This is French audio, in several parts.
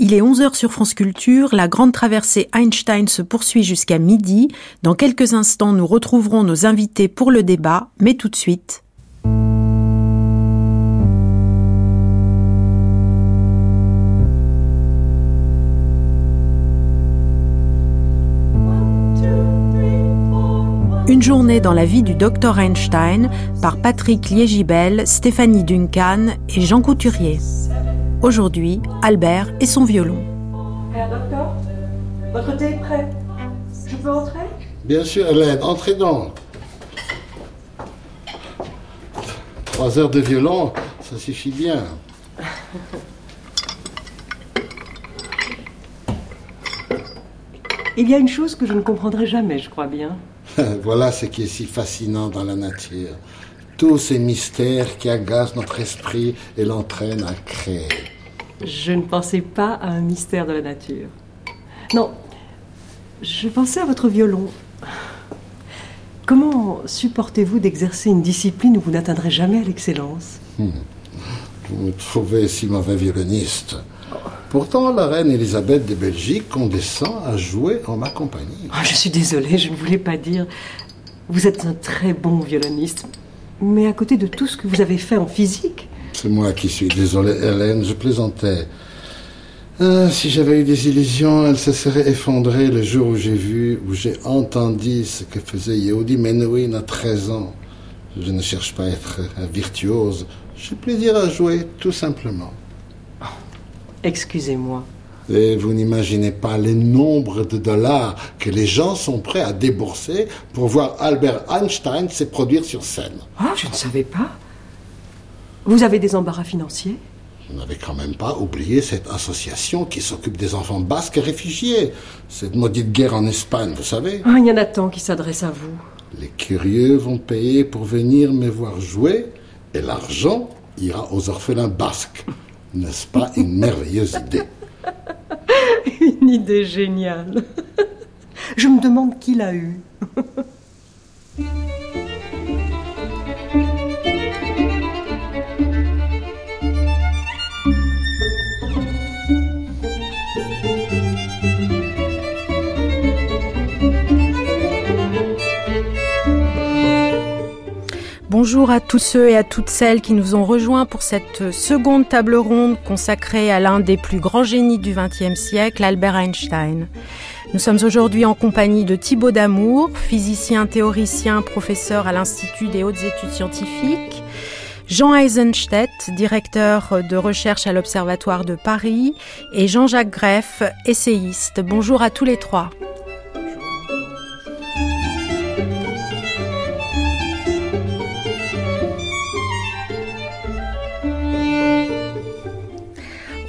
Il est 11h sur France Culture, la grande traversée Einstein se poursuit jusqu'à midi. Dans quelques instants, nous retrouverons nos invités pour le débat, mais tout de suite. Une journée dans la vie du docteur Einstein par Patrick Liégibel, Stéphanie Duncan et Jean Couturier. Aujourd'hui, Albert et son violon. Herr Docteur, votre thé est prêt. Je peux entrer? Bien sûr, Hélène, entrez donc. Trois heures de violon, ça suffit bien. Il y a une chose que je ne comprendrai jamais, je crois bien. voilà ce qui est si fascinant dans la nature tous ces mystères qui agacent notre esprit et l'entraînent à créer. Je ne pensais pas à un mystère de la nature. Non, je pensais à votre violon. Comment supportez-vous d'exercer une discipline où vous n'atteindrez jamais à l'excellence? Hmm. Vous me trouvez si mauvais violoniste. Pourtant, la reine Elisabeth de Belgique condescend à jouer en ma compagnie. Oh, je suis désolée, je ne voulais pas dire. Vous êtes un très bon violoniste, mais à côté de tout ce que vous avez fait en physique. C'est moi qui suis désolé, Hélène, je plaisantais. Ah, si j'avais eu des illusions, elles se seraient effondrées le jour où j'ai vu, où j'ai entendu ce que faisait Yehudi Menuhin à 13 ans. Je ne cherche pas à être virtuose. J'ai plaisir à jouer, tout simplement. Excusez-moi. Et vous n'imaginez pas les nombres de dollars que les gens sont prêts à débourser pour voir Albert Einstein se produire sur scène. Ah, je ne savais pas. Vous avez des embarras financiers? Vous n'avez quand même pas oublié cette association qui s'occupe des enfants basques réfugiés. Cette maudite guerre en Espagne, vous savez. Ah, il y en a tant qui s'adressent à vous. Les curieux vont payer pour venir me voir jouer et l'argent ira aux orphelins basques. N'est-ce pas une merveilleuse idée? Une idée géniale. Je me demande qui l'a eue. Bonjour à tous ceux et à toutes celles qui nous ont rejoints pour cette seconde table ronde consacrée à l'un des plus grands génies du XXe siècle, Albert Einstein. Nous sommes aujourd'hui en compagnie de Thibaut Damour, physicien théoricien, professeur à l'Institut des hautes études scientifiques, Jean Eisenstedt, directeur de recherche à l'Observatoire de Paris, et Jean-Jacques Greff, essayiste. Bonjour à tous les trois.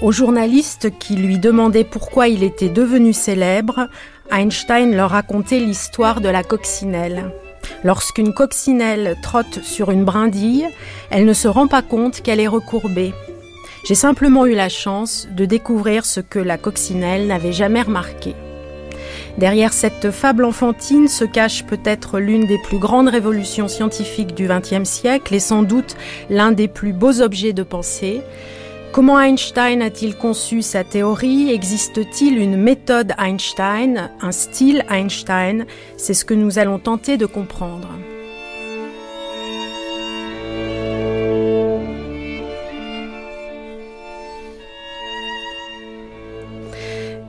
Aux journalistes qui lui demandaient pourquoi il était devenu célèbre, Einstein leur racontait l'histoire de la coccinelle. Lorsqu'une coccinelle trotte sur une brindille, elle ne se rend pas compte qu'elle est recourbée. J'ai simplement eu la chance de découvrir ce que la coccinelle n'avait jamais remarqué. Derrière cette fable enfantine se cache peut-être l'une des plus grandes révolutions scientifiques du XXe siècle et sans doute l'un des plus beaux objets de pensée, Comment Einstein a-t-il conçu sa théorie? Existe-t-il une méthode Einstein, un style Einstein? C'est ce que nous allons tenter de comprendre.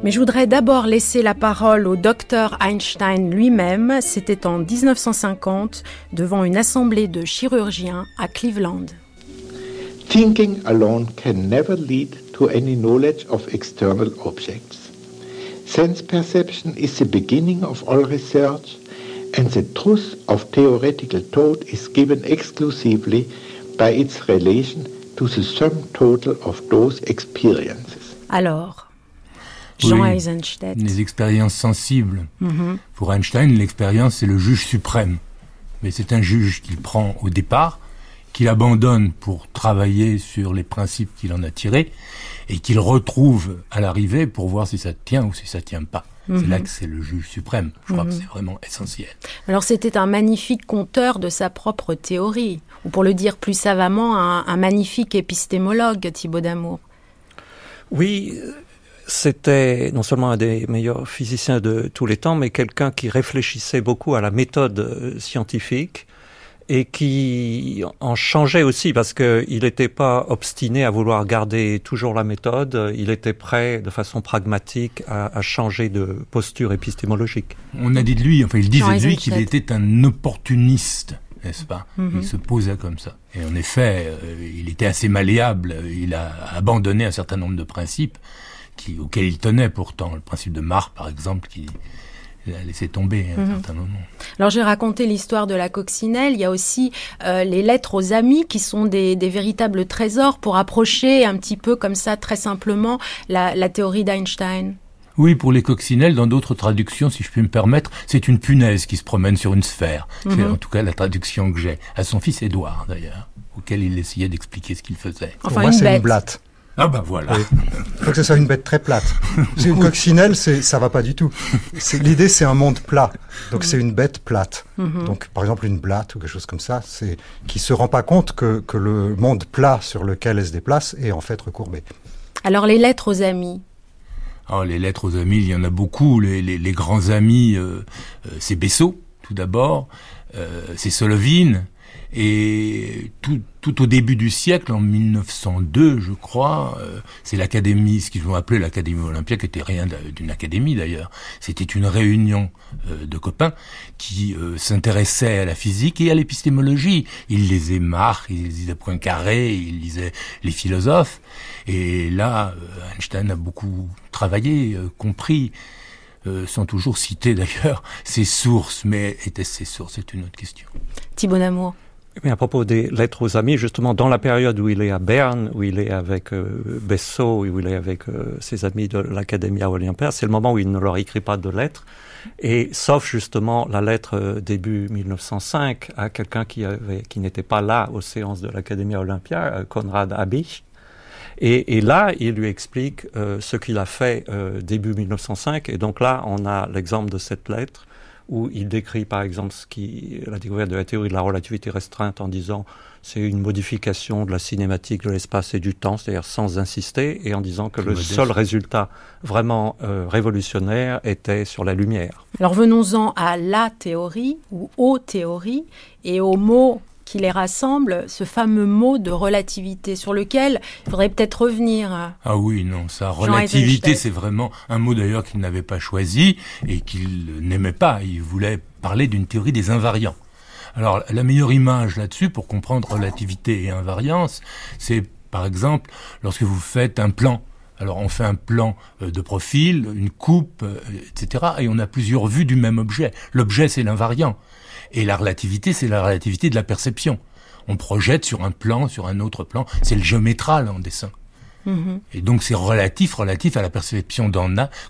Mais je voudrais d'abord laisser la parole au docteur Einstein lui-même. C'était en 1950 devant une assemblée de chirurgiens à Cleveland. Thinking alone can never lead to any knowledge of external objects. Sense perception is the beginning of all research, and the truth of theoretical thought is given exclusively by its relation to the sum total of those experiences. Alors, Jean oui, Eisenstedt. Les expériences sensibles. Mm -hmm. Pour Einstein, l'expérience, c'est le juge suprême. Mais c'est un juge qu'il prend au départ qu'il abandonne pour travailler sur les principes qu'il en a tirés et qu'il retrouve à l'arrivée pour voir si ça tient ou si ça tient pas. C'est là mhm. que c'est le juge suprême. Je crois que mhm. c'est vraiment essentiel. Alors c'était un magnifique conteur de sa propre théorie, ou pour le dire plus savamment, un, un magnifique épistémologue, Thibaut d'Amour. Oui, c'était non seulement un des meilleurs physiciens de tous les temps, mais quelqu'un qui réfléchissait beaucoup à la méthode euh, scientifique et qui en changeait aussi parce qu'il n'était pas obstiné à vouloir garder toujours la méthode, il était prêt de façon pragmatique à, à changer de posture épistémologique. On a dit de lui, enfin il disait de lui qu'il était un opportuniste n'est-ce pas? Mhm. Il se posait comme ça. Et en effet, euh, il était assez malléable. Il a abandonné un certain nombre de principes qui, auxquels il tenait pourtant. Le principe de Marc, par exemple, qui il a laissé tomber à un Mhm. certain moment. Alors j'ai raconté l'histoire de la coccinelle. Il y a aussi euh, les lettres aux amis qui sont des, des véritables trésors pour approcher un petit peu comme ça très simplement la, la théorie d'Einstein. Oui, pour les coccinelles, dans d'autres traductions, si je puis me permettre, c'est une punaise qui se promène sur une sphère. C'est Mhm. en tout cas la traduction que j'ai. À son fils Édouard, d'ailleurs, auquel il essayait d'expliquer ce qu'il faisait. Enfin Pour moi, c'est une blatte. Ah bah voilà. Oui. Il faut que ce soit une bête très plate. C'est une coccinelle, c'est, ça va pas du tout. C'est, l'idée, c'est un monde plat. Donc, c'est une bête plate. Mhm. Donc, par exemple, une blatte ou quelque chose comme ça, c'est, qui se rend pas compte que, que le monde plat sur lequel elle se déplace est en fait recourbé. Alors les lettres aux amis. Oh, les lettres aux amis, il y en a beaucoup. Les, les, les grands amis, euh, euh, c'est Bessot, tout d'abord. Euh, c'est Solovine. Et tout, tout au début du siècle, en 1902, je crois, euh, c'est l'académie, ce qu'ils vont appeler l'académie Olympia, qui était rien d'une académie d'ailleurs. C'était une réunion euh, de copains qui euh, s'intéressaient à la physique et à l'épistémologie. Ils lisaient Marx, ils lisaient Poincaré, ils lisaient les philosophes. Et là, euh, Einstein a beaucoup travaillé, euh, compris, euh, sans toujours citer d'ailleurs ses sources. Mais étaient-ce ses sources? C'est une autre question. Thibaut Namour. Mais à propos des lettres aux amis, justement, dans la période où il est à Berne, où il est avec euh, Bessot, où il est avec euh, ses amis de l'Academia Olympia, c'est le moment où il ne leur écrit pas de lettres. Et sauf justement la lettre euh, début 1905 à quelqu'un qui, avait, qui n'était pas là aux séances de l'Academia Olympia, euh, Konrad Habich. Et, là, il lui explique euh, ce qu'il a fait euh, début 1905. Et donc là, on a l'exemple de cette lettre où il décrit par exemple ce qui, la découverte de la théorie de la relativité restreinte en disant c'est une modification de la cinématique de l'espace et du temps, c'est-à-dire sans insister, et en disant que le modeste. seul résultat vraiment euh, révolutionnaire était sur la lumière. Alors venons-en à la théorie ou aux théories et aux mots qui les rassemblent, ce fameux mot de relativité sur lequel il faudrait peut-être revenir. Ah oui, non, Jean relativité, c'est vraiment un mot d'ailleurs qu'il n'avait pas choisi et qu'il n'aimait pas. Il voulait parler d'une théorie des invariants. Alors, la meilleure image là-dessus pour comprendre relativité et invariance, c'est par exemple lorsque vous faites un plan. Alors, on fait un plan euh, de profil, une coupe, euh, etc. Et on a plusieurs vues du même objet. L'objet, c'est l'invariant. Et la relativité, c'est la relativité de la perception. On projette sur un plan, sur un autre plan. C'est le géométral en dessin. Mhm. Et donc c'est relatif, relatif à la perception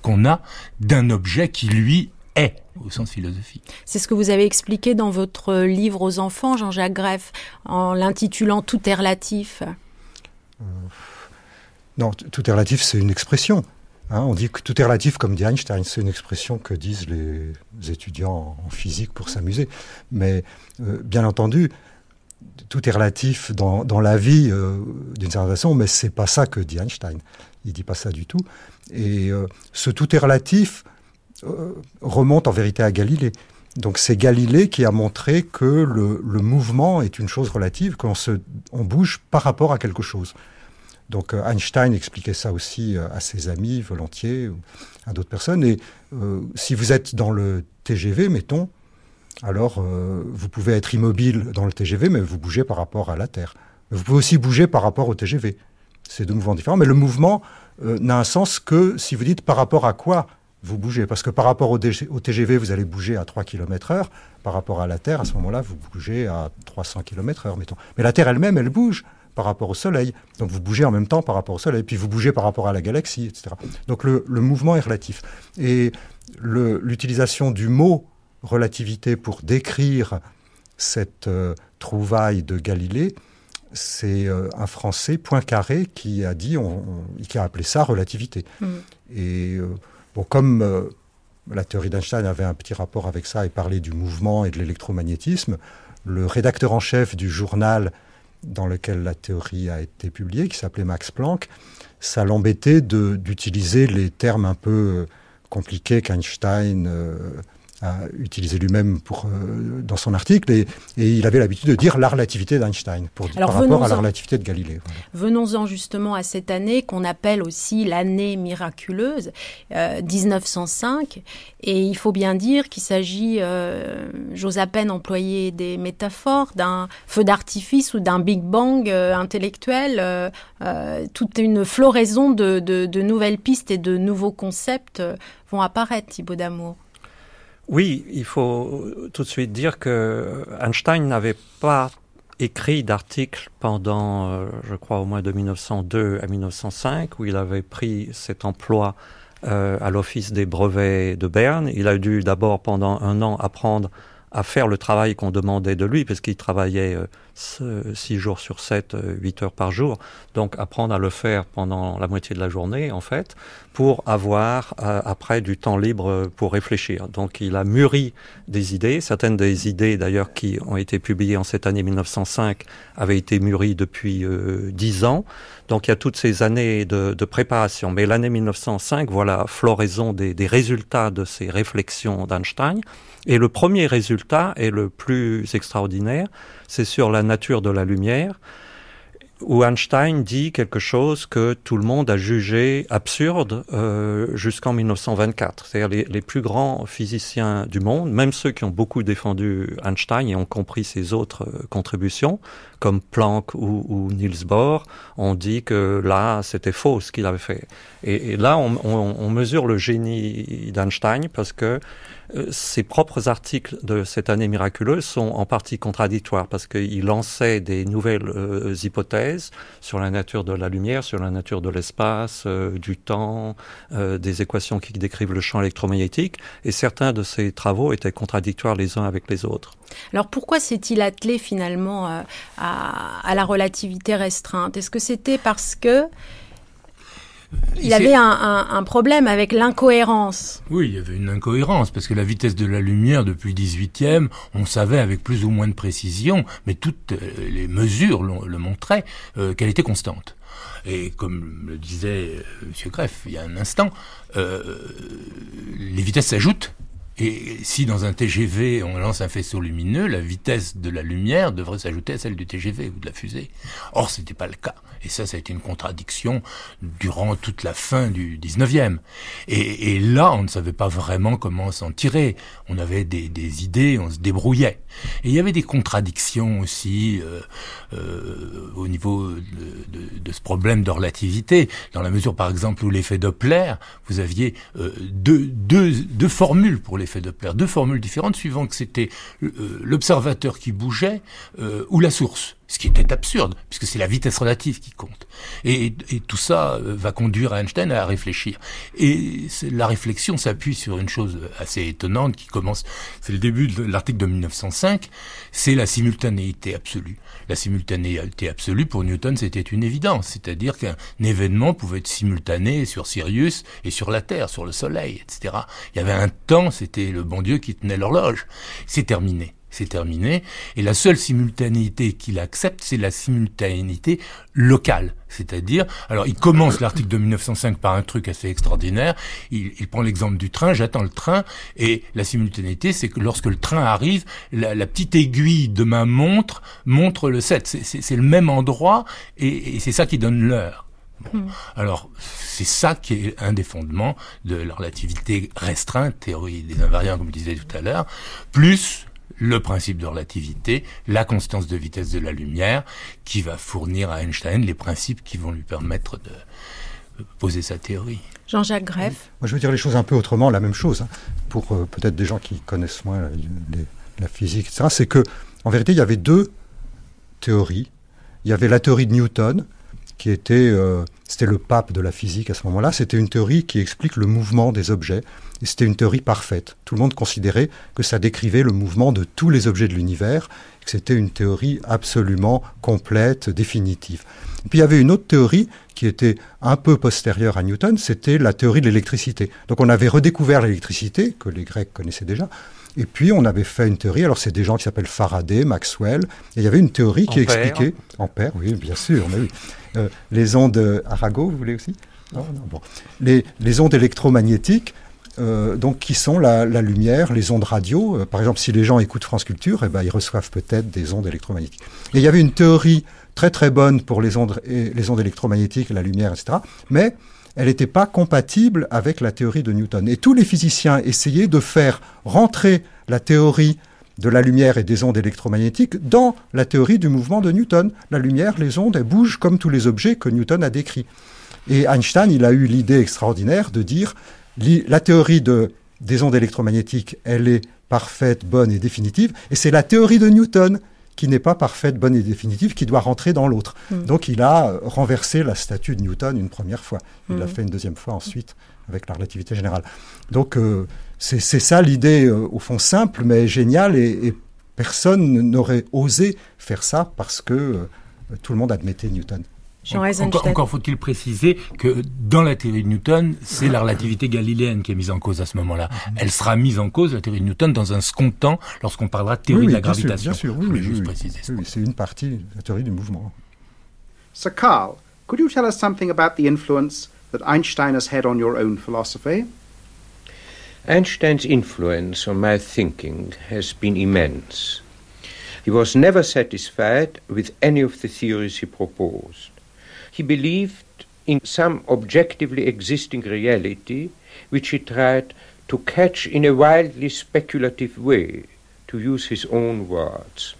qu'on a d'un objet qui lui est au sens philosophique. C'est ce que vous avez expliqué dans votre livre aux enfants, Jean-Jacques Greff, en l'intitulant Tout est relatif. Non, tout est relatif, c'est une expression. Hein, on dit que tout est relatif, comme dit Einstein, c'est une expression que disent les étudiants en physique pour s'amuser. Mais euh, bien entendu, tout est relatif dans, dans la vie euh, d'une certaine façon, mais c'est pas ça que dit Einstein. Il dit pas ça du tout. Et euh, ce tout est relatif remonte en vérité à Galilée. Donc c'est Galilée qui a montré que le, le mouvement est une chose relative, qu'on on bouge par rapport à quelque chose. Donc euh, Einstein expliquait ça aussi euh, à ses amis volontiers, ou à d'autres personnes. Et euh, si vous êtes dans le TGV, mettons, alors vous pouvez être immobile dans le TGV, mais vous bougez par rapport à la Terre. Mais vous pouvez aussi bouger par rapport au TGV. C'est deux mouvements différents, mais le mouvement n'a un sens que si vous dites par rapport à quoi vous bougez. Parce que par rapport au, au TGV, vous allez bouger à 3 km heure. Par rapport à la Terre, à ce moment-là, vous bougez à 300 km heure, mettons. Mais la Terre elle-même, elle bouge par rapport au Soleil. Donc vous bougez en même temps par rapport au Soleil, puis vous bougez par rapport à la galaxie, etc. Donc le, le mouvement est relatif. Et l'utilisation du mot relativité pour décrire cette euh, trouvaille de Galilée, c'est euh, un Français, Poincaré, qui a dit, on- on- qui a appelé ça relativité. Mm. Et euh, bon, comme la théorie d'Einstein avait un petit rapport avec ça et parlait du mouvement et de l'électromagnétisme, le rédacteur en chef du journal dans lequel la théorie a été publiée, qui s'appelait Max Planck, ça l'embêtait d'utiliser les termes un peu compliqués qu'Einstein a utilisé lui-même pour euh, dans son article et, il avait l'habitude de dire la relativité d'Einstein pour par rapport à la relativité de Galilée. Venons-en justement à cette année qu'on appelle aussi l'année miraculeuse, 1905, euh, et il faut bien dire qu'il s'agit, euh, j'ose à peine employer des métaphores, d'un feu d'artifice ou d'un Big Bang intellectuel, toute une floraison de, de, nouvelles pistes et de nouveaux concepts vont apparaître, Thibaut d'Amour. Oui, il faut tout de suite dire que Einstein n'avait pas écrit d'article pendant, euh, je crois, au moins de 1902 à 1905, où il avait pris cet emploi euh, à l'Office des brevets de Berne. Il a dû d'abord, pendant un an, apprendre à faire le travail qu'on demandait de lui, parce qu'il travaillait euh, six jours sur sept, euh, huit heures par jour. Donc apprendre à le faire pendant la moitié de la journée, en fait, pour avoir euh, après du temps libre pour réfléchir. Donc il a mûri des idées. Certaines des idées, d'ailleurs, qui ont été publiées en cette année 1905, avaient été mûries depuis dix ans. Donc il y a toutes ces années de, préparation. Mais l'année 1905, voilà, floraison des résultats de ces réflexions d'Einstein. Et le premier résultat est le plus extraordinaire, c'est sur la nature de la lumière, où Einstein dit quelque chose que tout le monde a jugé absurde euh, jusqu'en 1924. C'est-à-dire les, plus grands physiciens du monde, même ceux qui ont beaucoup défendu Einstein et ont compris ses autres euh, contributions, comme Planck ou, Niels Bohr, ont dit que là, c'était faux ce qu'il avait fait. Et, là, on, mesure le génie d'Einstein parce que ses propres articles de cette année miraculeuse sont en partie contradictoires parce qu'il lançait des nouvelles euh, hypothèses sur la nature de la lumière, sur la nature de l'espace, euh, du temps, des équations qui décrivent le champ électromagnétique, et certains de ses travaux étaient contradictoires les uns avec les autres. Alors pourquoi s'est-il attelé finalement à la relativité restreinte? Est-ce que c'était parce que il avait un, un, problème avec l'incohérence. Oui, il y avait une incohérence, parce que la vitesse de la lumière depuis le 18e, on savait avec plus ou moins de précision, mais toutes euh, les mesures le montraient, euh, qu'elle était constante. Et comme le disait euh, M. Greff il y a un instant, euh, les vitesses s'ajoutent et si dans un TGV on lance un faisceau lumineux, la vitesse de la lumière devrait s'ajouter à celle du TGV ou de la fusée. Or, ce n'était pas le cas. Et ça, ça a été une contradiction durant toute la fin du 19e. Et, et là, on ne savait pas vraiment comment s'en tirer. On avait des, des, idées, on se débrouillait. Et il y avait des contradictions aussi euh, euh, au niveau de, de, de, ce problème de relativité, dans la mesure, par exemple, où l'effet Doppler, vous aviez euh, deux, deux, deux formules pour l'effet Doppler, deux formules différentes suivant que c'était euh, l'observateur qui bougeait euh, ou la source ce qui était absurde, puisque c'est la vitesse relative qui compte. Et, tout ça euh, va conduire Einstein à réfléchir. Et la réflexion s'appuie sur une chose assez étonnante qui commence, c'est le début de l'article de 1905, c'est la simultanéité absolue. La simultanéité absolue, pour Newton, c'était une évidence, c'est-à-dire qu'un événement pouvait être simultané sur Sirius et sur la Terre, sur le Soleil, etc. Il y avait un temps, c'était le bon Dieu qui tenait l'horloge. C'est terminé c'est terminé. Et la seule simultanéité qu'il accepte, c'est la simultanéité locale. C'est-à-dire, alors il commence l'article de 1905 par un truc assez extraordinaire. Il, prend l'exemple du train, j'attends le train, et la simultanéité, c'est que lorsque le train arrive, la, petite aiguille de ma montre montre le 7. C'est le même endroit, et, et c'est ça qui donne l'heure. Hmm. Alors, c'est ça qui est un des fondements de la relativité restreinte, théorie des invariants, comme je disais tout à l'heure, plus le principe de relativité, la constance de vitesse de la lumière, qui va fournir à Einstein les principes qui vont lui permettre de poser sa théorie. Jean-Jacques Greff. Moi, je veux dire les choses un peu autrement, la même chose, hein, pour euh, peut-être des gens qui connaissent moins la, physique, etc. C'est que, en vérité, il y avait deux théories. Il y avait la théorie de Newton, qui était, euh, c'était le pape de la physique à ce moment-là. C'était une théorie qui explique le mouvement des objets. Et c'était une théorie parfaite. Tout le monde considérait que ça décrivait le mouvement de tous les objets de l'univers, que c'était une théorie absolument complète, définitive. Et puis il y avait une autre théorie qui était un peu postérieure à Newton, c'était la théorie de l'électricité. Donc on avait redécouvert l'électricité, que les Grecs connaissaient déjà, Et puis on avait fait une théorie, alors c'est des gens qui s'appellent Faraday, Maxwell, et il y avait une théorie qui Ampère. expliquait, Ampère, oui, bien sûr, mais oui, Euh, les ondes, Arago, vous voulez aussi? Non, non, bon. les, les ondes électromagnétiques, euh, donc qui sont la, lumière, les ondes radio. Euh, par exemple, si les gens écoutent France Culture, eh ben, ils reçoivent peut-être des ondes électromagnétiques. Et il y avait une théorie très très bonne pour les ondes, les ondes électromagnétiques, la lumière, etc. Mais elle n'était pas compatible avec la théorie de Newton. Et tous les physiciens essayaient de faire rentrer la théorie de la lumière et des ondes électromagnétiques dans la théorie du mouvement de Newton. La lumière, les ondes, elles bougent comme tous les objets que Newton a décrits. Et Einstein, il a eu l'idée extraordinaire de dire la théorie de, des ondes électromagnétiques, elle est parfaite, bonne et définitive, et c'est la théorie de Newton qui n'est pas parfaite, bonne et définitive, qui doit rentrer dans l'autre. Donc il a euh, renversé la statue de Newton une première fois. Il l'a fait une deuxième fois ensuite avec la relativité générale. Donc euh, c'est c'est ça l'idée, euh, au fond simple, mais géniale, et, et personne n'aurait osé faire ça parce que euh, tout le monde admettait Newton. Jean Encore, encore faut-il préciser que dans la théorie de Newton, c'est la relativité galiléenne qui est mise en cause à ce moment-là. Elle sera mise en cause, la théorie de Newton, dans un second temps, lorsqu'on parlera de théorie Oui, de la bien sûr, gravitation. bien sûr, oui, Je voulais oui, juste oui, préciser ça. oui, oui, c'est une partie de la théorie du mouvement. So, Carl, could you tell us something about the influence that Einstein has had on your own philosophy? Einstein's influence on my thinking has been immense. He was never satisfied with any of the theories he proposed. He believed in some objectively existing reality which he tried to catch in a wildly speculative way, to use his own words.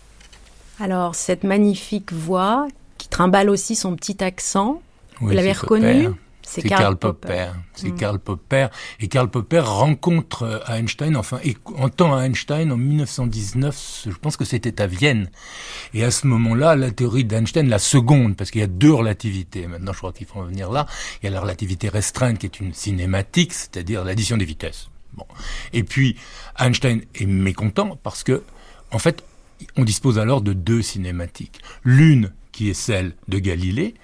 Alors, cette magnifique voix qui trimballe aussi son petit accent, Oui, vous l'avez c'est reconnu Popper. C'est Karl Popper. C'est Karl Popper. Et Karl Popper rencontre euh, Einstein, enfin, et entend Einstein en 1919, je pense que c'était à Vienne. Et à ce moment-là, la théorie d'Einstein, la seconde, parce qu'il y a deux relativités. Maintenant, je crois qu'il faut en venir là. Il y a la relativité restreinte qui est une cinématique, c'est-à-dire l'addition des vitesses. Bon. Et puis, Einstein est mécontent parce que, en fait, on dispose alors de deux cinématiques. L'une qui est celle de Galilée,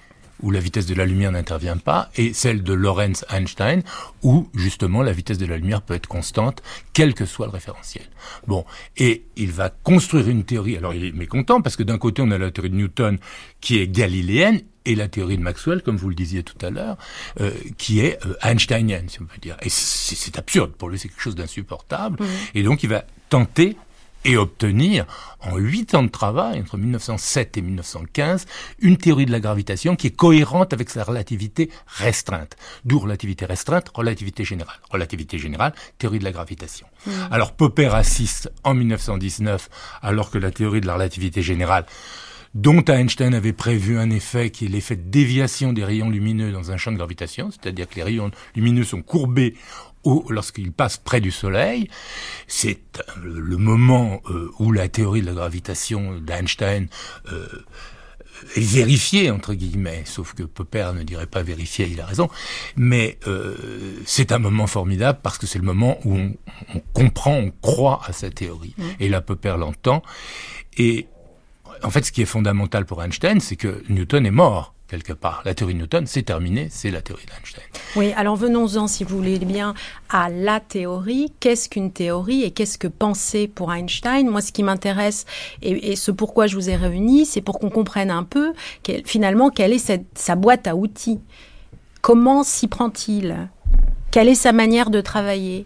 où la vitesse de la lumière n'intervient pas, et celle de Lorentz Einstein, où justement la vitesse de la lumière peut être constante, quel que soit le référentiel. Bon, et il va construire une théorie. Alors il est mécontent parce que d'un côté on a la théorie de Newton qui est galiléenne et la théorie de Maxwell, comme vous le disiez tout à l'heure, euh, qui est euh, einsteinienne, si on peut dire. Et c'est c'est absurde pour lui, c'est quelque chose d'insupportable. Et donc il va tenter et obtenir, en huit ans de travail, entre 1907 et 1915, une théorie de la gravitation qui est cohérente avec sa relativité restreinte. D'où relativité restreinte, relativité générale. Relativité générale, théorie de la gravitation. Alors Popper assiste en 1919, alors que la théorie de la relativité générale dont Einstein avait prévu un effet qui est l'effet de déviation des rayons lumineux dans un champ de gravitation, c'est-à-dire que les rayons lumineux sont courbés au- lorsqu'ils passent près du Soleil. C'est euh, le moment euh, où la théorie de la gravitation d'Einstein euh, est vérifiée, entre guillemets, sauf que Popper ne dirait pas vérifié, il a raison, mais euh, c'est un moment formidable parce que c'est le moment où on, on comprend, on croit à sa théorie. Et là, Popper l'entend. Et en fait, ce qui est fondamental pour Einstein, c'est que Newton est mort quelque part. La théorie de Newton, c'est terminé, c'est la théorie d'Einstein. Oui, alors venons-en, si vous voulez bien, à la théorie. Qu'est-ce qu'une théorie et qu'est-ce que penser pour Einstein? Moi, ce qui m'intéresse et, et ce pourquoi je vous ai réunis, c'est pour qu'on comprenne un peu finalement quelle est cette- sa boîte à outils. Comment s'y prend-il? Quelle est sa manière de travailler?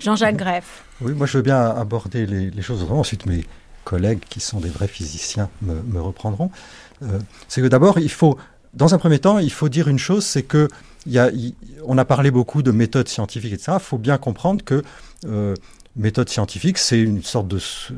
Jean-Jacques Greff. Oui, moi je veux bien aborder les, les choses autrement. Ensuite, mes collègues qui sont des vrais physiciens me, me reprendront. Euh, c'est que d'abord, il faut, dans un premier temps, il faut dire une chose, c'est que y a, il- on a parlé beaucoup de méthodes scientifiques, etc. Il faut bien comprendre que euh, méthode scientifique, c'est une sorte de sous-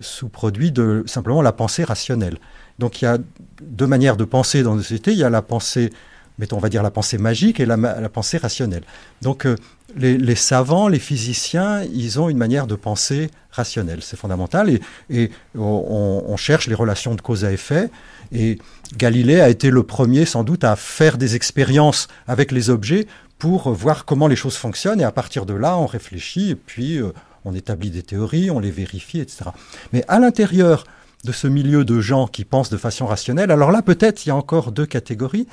sous-produit de simplement la pensée rationnelle. Donc il y a deux manières de penser dans la société. Il y a la pensée, mettons, on va dire la pensée magique et la, pensée rationnelle. Donc euh, les, savants, les physiciens, ils ont une manière de penser rationnelle. C'est fondamental. Et, on cherche les relations de cause à effet. Et Galilée a été le premier, sans doute, à faire des expériences avec les objets pour voir comment les choses fonctionnent. Et à partir de là, on réfléchit et puis euh, on établit des théories, on les vérifie, etc. Mais à l'intérieur de ce milieu de gens qui pensent de façon rationnelle, alors là, peut-être, il y a encore deux catégories.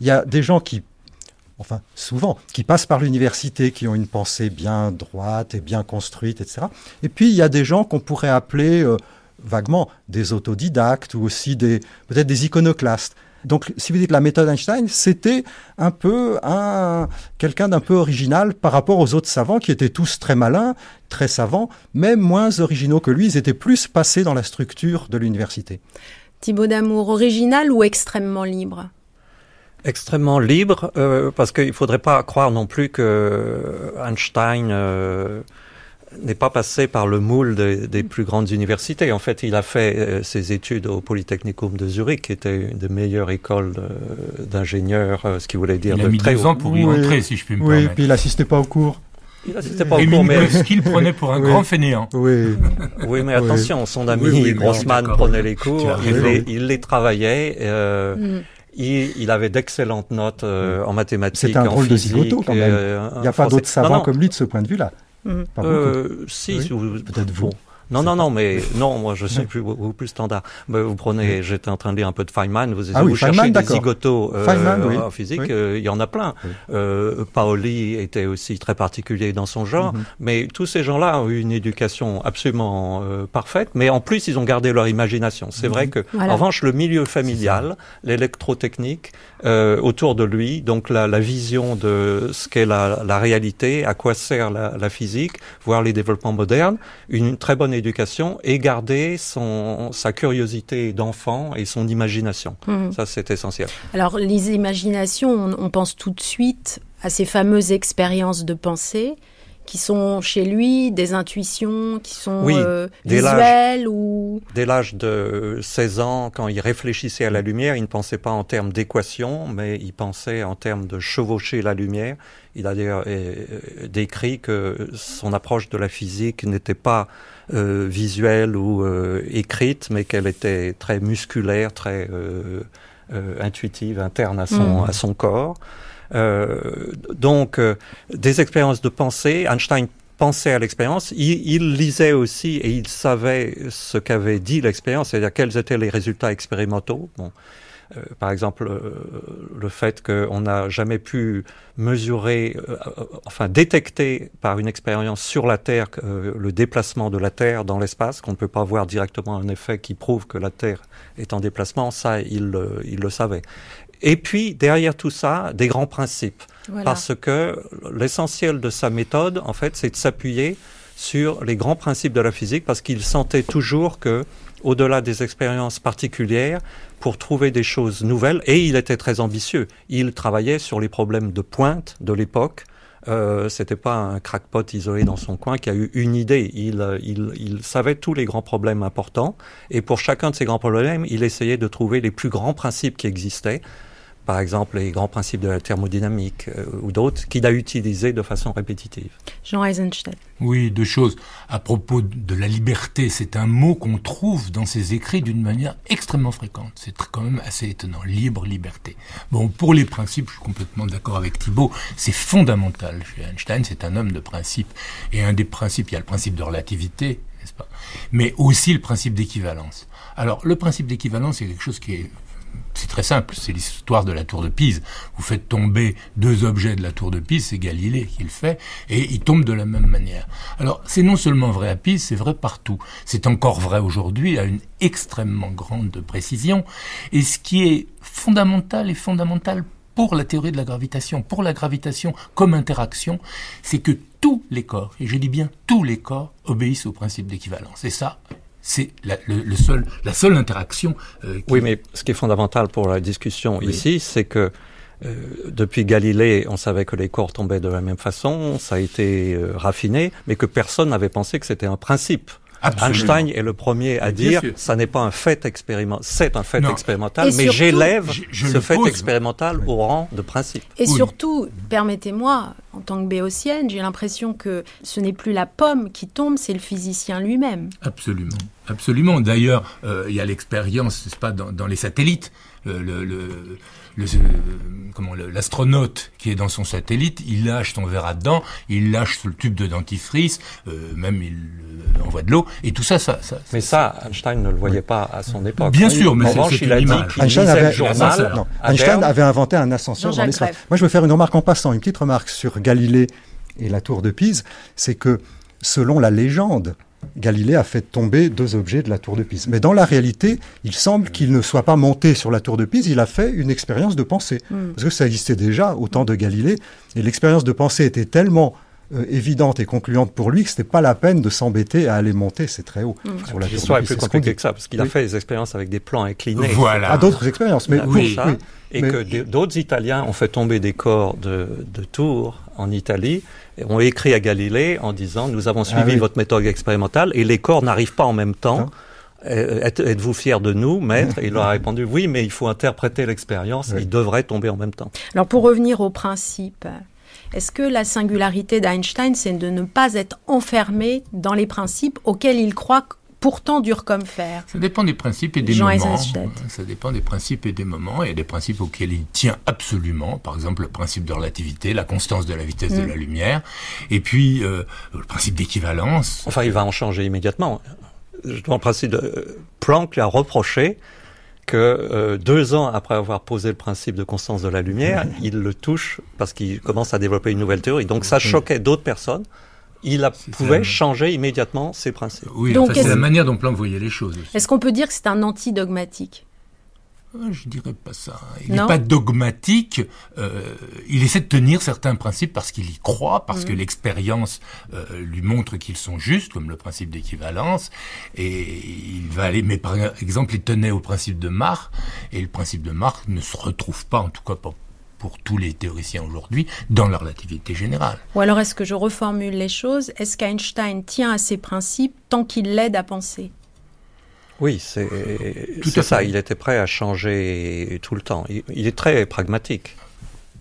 Il y a des gens qui enfin souvent, qui passent par l'université, qui ont une pensée bien droite et bien construite, etc. Et puis il y a des gens qu'on pourrait appeler euh, vaguement des autodidactes ou aussi peut-être des iconoclastes. Donc, si vous dites la méthode Einstein, c'était un peu un, quelqu'un d'un peu original par rapport aux autres savants qui étaient tous très malins, très savants, mais moins originaux que lui. Ils étaient plus passés dans la structure de l'université. Thibaut Damour, original ou extrêmement libre? Extrêmement libre, euh, parce qu'il ne faudrait pas croire non plus que Einstein euh, n'est pas passé par le moule des, plus grandes universités. En fait, il a fait euh, ses études au Polytechnicum de Zurich, qui était une des meilleures écoles d'ingénieurs, ce qui voulait dire il a mis très deux ans pour y entrer, si je puis me oui, permettre. puis il n'assistait pas au cours. Il n'assistait pas au Et cours, mais... Minkowski le prenait pour un Oui. grand fainéant. Oui, Oui, mais attention, son ami Oui, oui, oui, Grossman prenait les cours, il les, il les travaillait. euh, Mm. Il, il avait d'excellentes notes euh, en mathématiques, c'était un en drôle de physique, zigoto quand même. euh, Il n'y a en pas d'autres savants Non, non, comme lui de ce point de vue-là. Mm. Pas beaucoup. euh, si, Oui. si vous- Peut-être vous. bon. Non, non, pas- non, mais non, moi je suis plus, plus standard. Mais vous prenez, j'étais en train de lire un peu de Feynman, vous, Ah vous oui, cherchez Feynman, des zigotos euh, Feynman, oui. en physique, Oui. euh, il y en a plein. Oui. Euh, Paoli était aussi très particulier dans son genre, Mhm. mais tous ces gens-là ont eu une éducation absolument euh, parfaite, mais en plus ils ont gardé leur imagination. C'est vrai que, Voilà. en revanche, le milieu familial, l'électrotechnique, euh, autour de lui, donc la, la vision de ce qu'est la, la réalité, à quoi sert la, la physique, voir les développements modernes, une, très bonne et garder son, sa curiosité d'enfant et son imagination. Mm. Ça, c'est essentiel. Alors, les imaginations, on, on pense tout de suite à ces fameuses expériences de pensée qui sont chez lui des intuitions qui sont Oui, euh, visuelles ou Dès l'âge de 16 ans, quand il réfléchissait à la lumière, il ne pensait pas en termes d'équation, mais il pensait en termes de chevaucher la lumière. Il a d'ailleurs euh, décrit que son approche de la physique n'était pas euh, visuelle ou euh, écrite, mais qu'elle était très musculaire, très euh, euh, intuitive, interne à son, Mm. à son corps. Euh, donc, euh, des expériences de pensée, Einstein pensait à l'expérience, il, lisait aussi et il savait ce qu'avait dit l'expérience, c'est-à-dire quels étaient les résultats expérimentaux. Euh, par exemple, le fait qu'on n'a jamais pu mesurer, enfin détecter par une expérience sur la Terre le déplacement de la Terre dans l'espace, qu'on ne peut pas voir directement un effet qui prouve que la Terre est en déplacement, ça, il le savait. Et puis, derrière tout ça, des grands principes. voilà. Parce que l'essentiel de sa méthode, en fait, c'est de s'appuyer sur les grands principes de la physique, parce qu'il sentait toujours que, au-delà des expériences particulières, pour trouver des choses nouvelles, et il était très ambitieux. Il travaillait sur les problèmes de pointe de l'époque. Euh, C'était pas un crackpot isolé dans son coin qui a eu une idée. Il, euh, il, il savait tous les grands problèmes importants, et pour chacun de ces grands problèmes, il essayait de trouver les plus grands principes qui existaient par exemple les grands principes de la thermodynamique euh, ou d'autres, qu'il a utilisés de façon répétitive. Jean Eisenstein. Oui, deux choses. À propos de la liberté, c'est un mot qu'on trouve dans ses écrits d'une manière extrêmement fréquente. C'est quand même assez étonnant. Libre, liberté. Bon, pour les principes, je suis complètement d'accord avec Thibault. C'est fondamental chez Einstein. C'est un homme de principe. Et un des principes, il y a le principe de relativité, n'est-ce pas? Mais aussi le principe d'équivalence. Alors, le principe d'équivalence, c'est quelque chose qui est c'est très simple, c'est l'histoire de la tour de Pise. Vous faites tomber deux objets de la tour de Pise, c'est Galilée qui le fait, et ils tombent de la même manière. Alors, c'est non seulement vrai à Pise, c'est vrai partout. C'est encore vrai aujourd'hui à une extrêmement grande précision. Et ce qui est fondamental et fondamental pour la théorie de la gravitation, pour la gravitation comme interaction, c'est que tous les corps, et je dis bien tous les corps, obéissent au principe d'équivalence. Et ça, c'est la, le, le seul, la seule interaction. euh, qui- Oui, mais ce qui est fondamental pour la discussion Oui. ici, c'est que euh, depuis Galilée, on savait que les corps tombaient de la même façon, ça a été euh, raffiné, mais que personne n'avait pensé que c'était un principe. Absolument. Einstein est le premier à dire sûr. ça n'est pas un fait expérimental, c'est un fait Non. expérimental, Et mais j'élève ce le fait pose. expérimental au rang de principe. Et Oui. surtout, permettez-moi, en tant que béotienne, j'ai l'impression que ce n'est plus la pomme qui tombe, c'est le physicien lui-même. Absolument, absolument. D'ailleurs, euh, il y a l'expérience, n'est-ce pas, dans, dans les satellites. Le, le- le- le, comment l'astronaute qui est dans son satellite, il lâche son verre à dedans, il lâche le tube de dentifrice, euh, même il euh, envoie de l'eau, et tout ça, ça, ça Mais ça, Einstein ne le voyait pas à son époque. Bien sûr, mais en revanche, il a dit qu'il Einstein lisait avait, journal. non, Einstein avait inventé un ascenseur dans l'espace. Moi, je veux faire une remarque en passant, une petite remarque sur Galilée et la tour de Pise, c'est que selon la légende, Galilée a fait tomber deux objets de la tour de Pise. Mais dans la réalité, il semble qu'il ne soit pas monté sur la tour de Pise, il a fait une expérience de pensée. Hmm. Parce que ça existait déjà au temps de Galilée, et l'expérience de pensée était tellement euh, évidente et concluante pour lui que c'était pas la peine de s'embêter à aller monter, c'est très haut. Hmm. Sur la tour L'histoire de est Pise, plus compliquée que ça, parce qu'il a fait des expériences avec des plans inclinés. Voilà. À d'autres expériences, mais oui, ça, oui. et Mais- que d'autres Italiens ont fait tomber des corps de, de tours en Italie, ont écrit à Galilée en disant nous avons suivi Ah oui. votre méthode expérimentale et les corps n'arrivent pas en même temps. Hein Euh, êtes- Êtes-vous fier de nous, maître? Il leur a répondu oui, mais il faut interpréter l'expérience. Oui. Ils devraient tomber en même temps. Alors pour revenir au principe, est-ce que la singularité d'Einstein, c'est de ne pas être enfermé dans les principes auxquels il croit pourtant durs comme fer Ça dépend des principes et des Jean moments. Ça dépend des principes et des moments. Il y a des principes auxquels il tient absolument. Par exemple, le principe de relativité, la constance de la vitesse de Mm. la lumière. Et puis, euh, le principe d'équivalence. Enfin, il va en changer immédiatement. Justement, le principe de euh, Planck lui a reproché que euh, deux ans après avoir posé le principe de constance de la lumière, il le touche parce qu'il commence à développer une nouvelle théorie. Donc ça choquait d'autres personnes. Il a, pouvait changer immédiatement ses principes. Oui, Donc, enfin, c'est la manière dont Planck voyait les choses. aussi. Est-ce qu'on peut dire que c'est un antidogmatique Ah, Je dirais pas ça. Il n'est pas dogmatique. euh, il essaie de tenir certains principes parce qu'il y croit, parce que l'expérience euh, lui montre qu'ils sont justes, comme le principe d'équivalence. Et il va aller. Mais par exemple, il tenait au principe de Mach, et le principe de Mach ne se retrouve pas, en tout cas pas pour tous les théoriciens aujourd'hui, dans la relativité générale. Ou alors est-ce que je reformule les choses? Est-ce qu'Einstein tient à ses principes tant qu'il l'aide à penser? Oui, c'est Tout ça. fait. Il était prêt à changer tout le temps. Il, il est très pragmatique.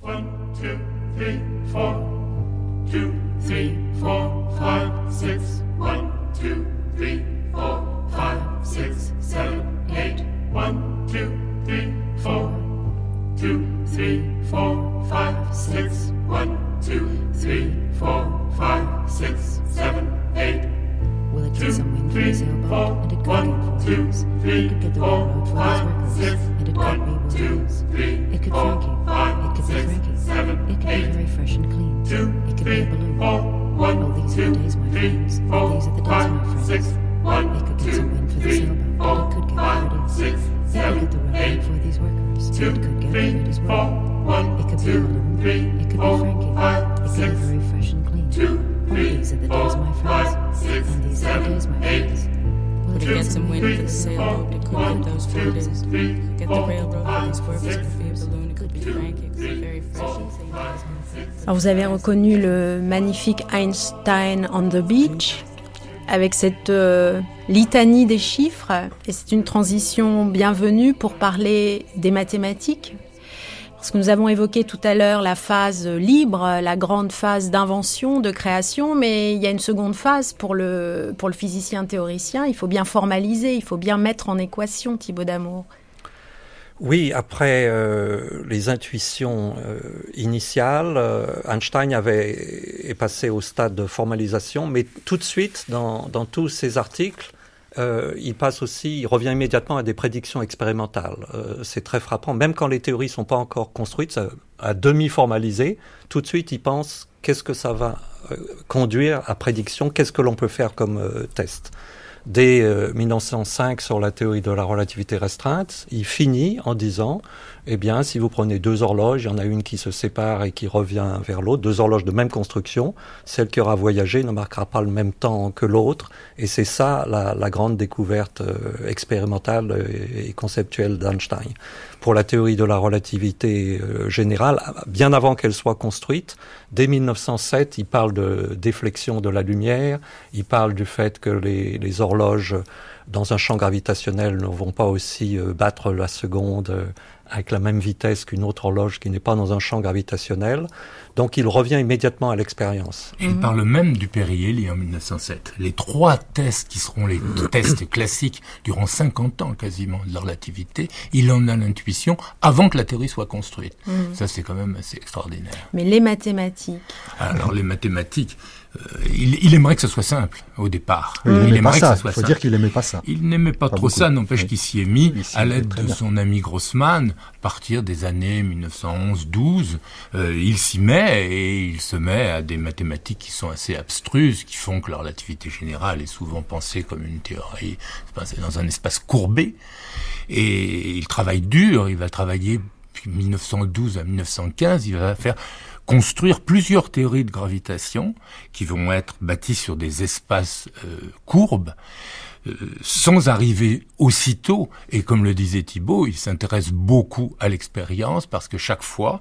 One, two, three, four. Two, three, four, five, six. One, two, three, four, five, six, seven, eight. One, two, three, four. Two, three, four, five, six. One, two, three, four, five, six, seven, eight. Will it Two, some wind three, the sailboat? And it could One, get two, four three, It could get the four, railroad for six. workers. And it could be two, three, It could four, Frankie. five, It could be six, Frankie. seven, It could be very fresh and clean. Two, It could be three, a balloon. four. One, Oh, these are two, the days, my three, friends. four, These are the days, five, my friends. six. One, It could get two, some wind for the sailboat. four, And it could get five, floated. six, It could get the railroad eight. for these workers. Two, it could get three, freight as four. One, It could be a two, balloon. three, It could four, be Frankie. five, It could six. be very fresh and clean. Two, three, these are the four, days, my friends. five, six, And these are the seven, days, my eight. friends. Will it Two, get some wind for three, the sailboat? It could four, get those one, floated. two, three, It could get the four, railroad for five, these workers. It six. could be a balloon. It could be Two, Frankie. It could be three, very fresh four, and clean. five, six. Alors vous avez reconnu le magnifique Einstein on the Beach avec cette euh, litanie des chiffres et c'est une transition bienvenue pour parler des mathématiques. Parce que nous avons évoqué tout à l'heure la phase libre, la grande phase d'invention, de création, mais il y a une seconde phase pour le, pour le physicien théoricien. Il faut bien formaliser, il faut bien mettre en équation Thibaut d'Amour. Oui, après euh, les intuitions euh, initiales, euh, Einstein avait est passé au stade de formalisation, mais tout de suite, dans, dans tous ses articles, euh, il passe aussi, il revient immédiatement à des prédictions expérimentales. Euh, c'est très frappant, même quand les théories sont pas encore construites, à demi formalisées, tout de suite, il pense qu'est-ce que ça va euh, conduire à prédiction, qu'est-ce que l'on peut faire comme euh, test dès euh, 1905 sur la théorie de la relativité restreinte, il finit en disant, eh bien, si vous prenez deux horloges, il y en a une qui se sépare et qui revient vers l'autre, deux horloges de même construction, celle qui aura voyagé ne marquera pas le même temps que l'autre, et c'est ça la, la grande découverte euh, expérimentale et, et conceptuelle d'Einstein. Pour la théorie de la relativité euh, générale, bien avant qu'elle soit construite, dès 1907, il parle de déflexion de la lumière, il parle du fait que les, horloges dans un champ gravitationnel ne vont pas aussi euh, battre la seconde euh, avec la même vitesse qu'une autre horloge qui n'est pas dans un champ gravitationnel. Donc il revient immédiatement à l'expérience. Il parle même du périhélie en 1907. Les trois tests qui seront les tests classiques durant 50 ans quasiment de la relativité, il en a l'intuition avant que la théorie soit construite. Mhm. Ça c'est quand même assez extraordinaire. Mais les mathématiques. Alors les mathématiques, il, il aimerait que ce soit simple au départ. Oui, il aimerait que ça. ce soit Il faut simple. dire qu'il n'aimait pas ça. Il n'aimait pas, Pas trop beaucoup. ça, n'empêche Oui. qu'il s'y est mis s'y à l'aide de bien. son ami Grossman à partir des années 1911-12. euh, il s'y met et il se met à des mathématiques qui sont assez abstruses, qui font que la relativité générale est souvent pensée comme une théorie dans un espace courbé. Et il travaille dur, il va travailler depuis 1912 à 1915, il va faire construire plusieurs théories de gravitation qui vont être bâties sur des espaces euh, courbes euh, sans arriver aussitôt. Et comme le disait Thibault, il s'intéresse beaucoup à l'expérience parce que chaque fois,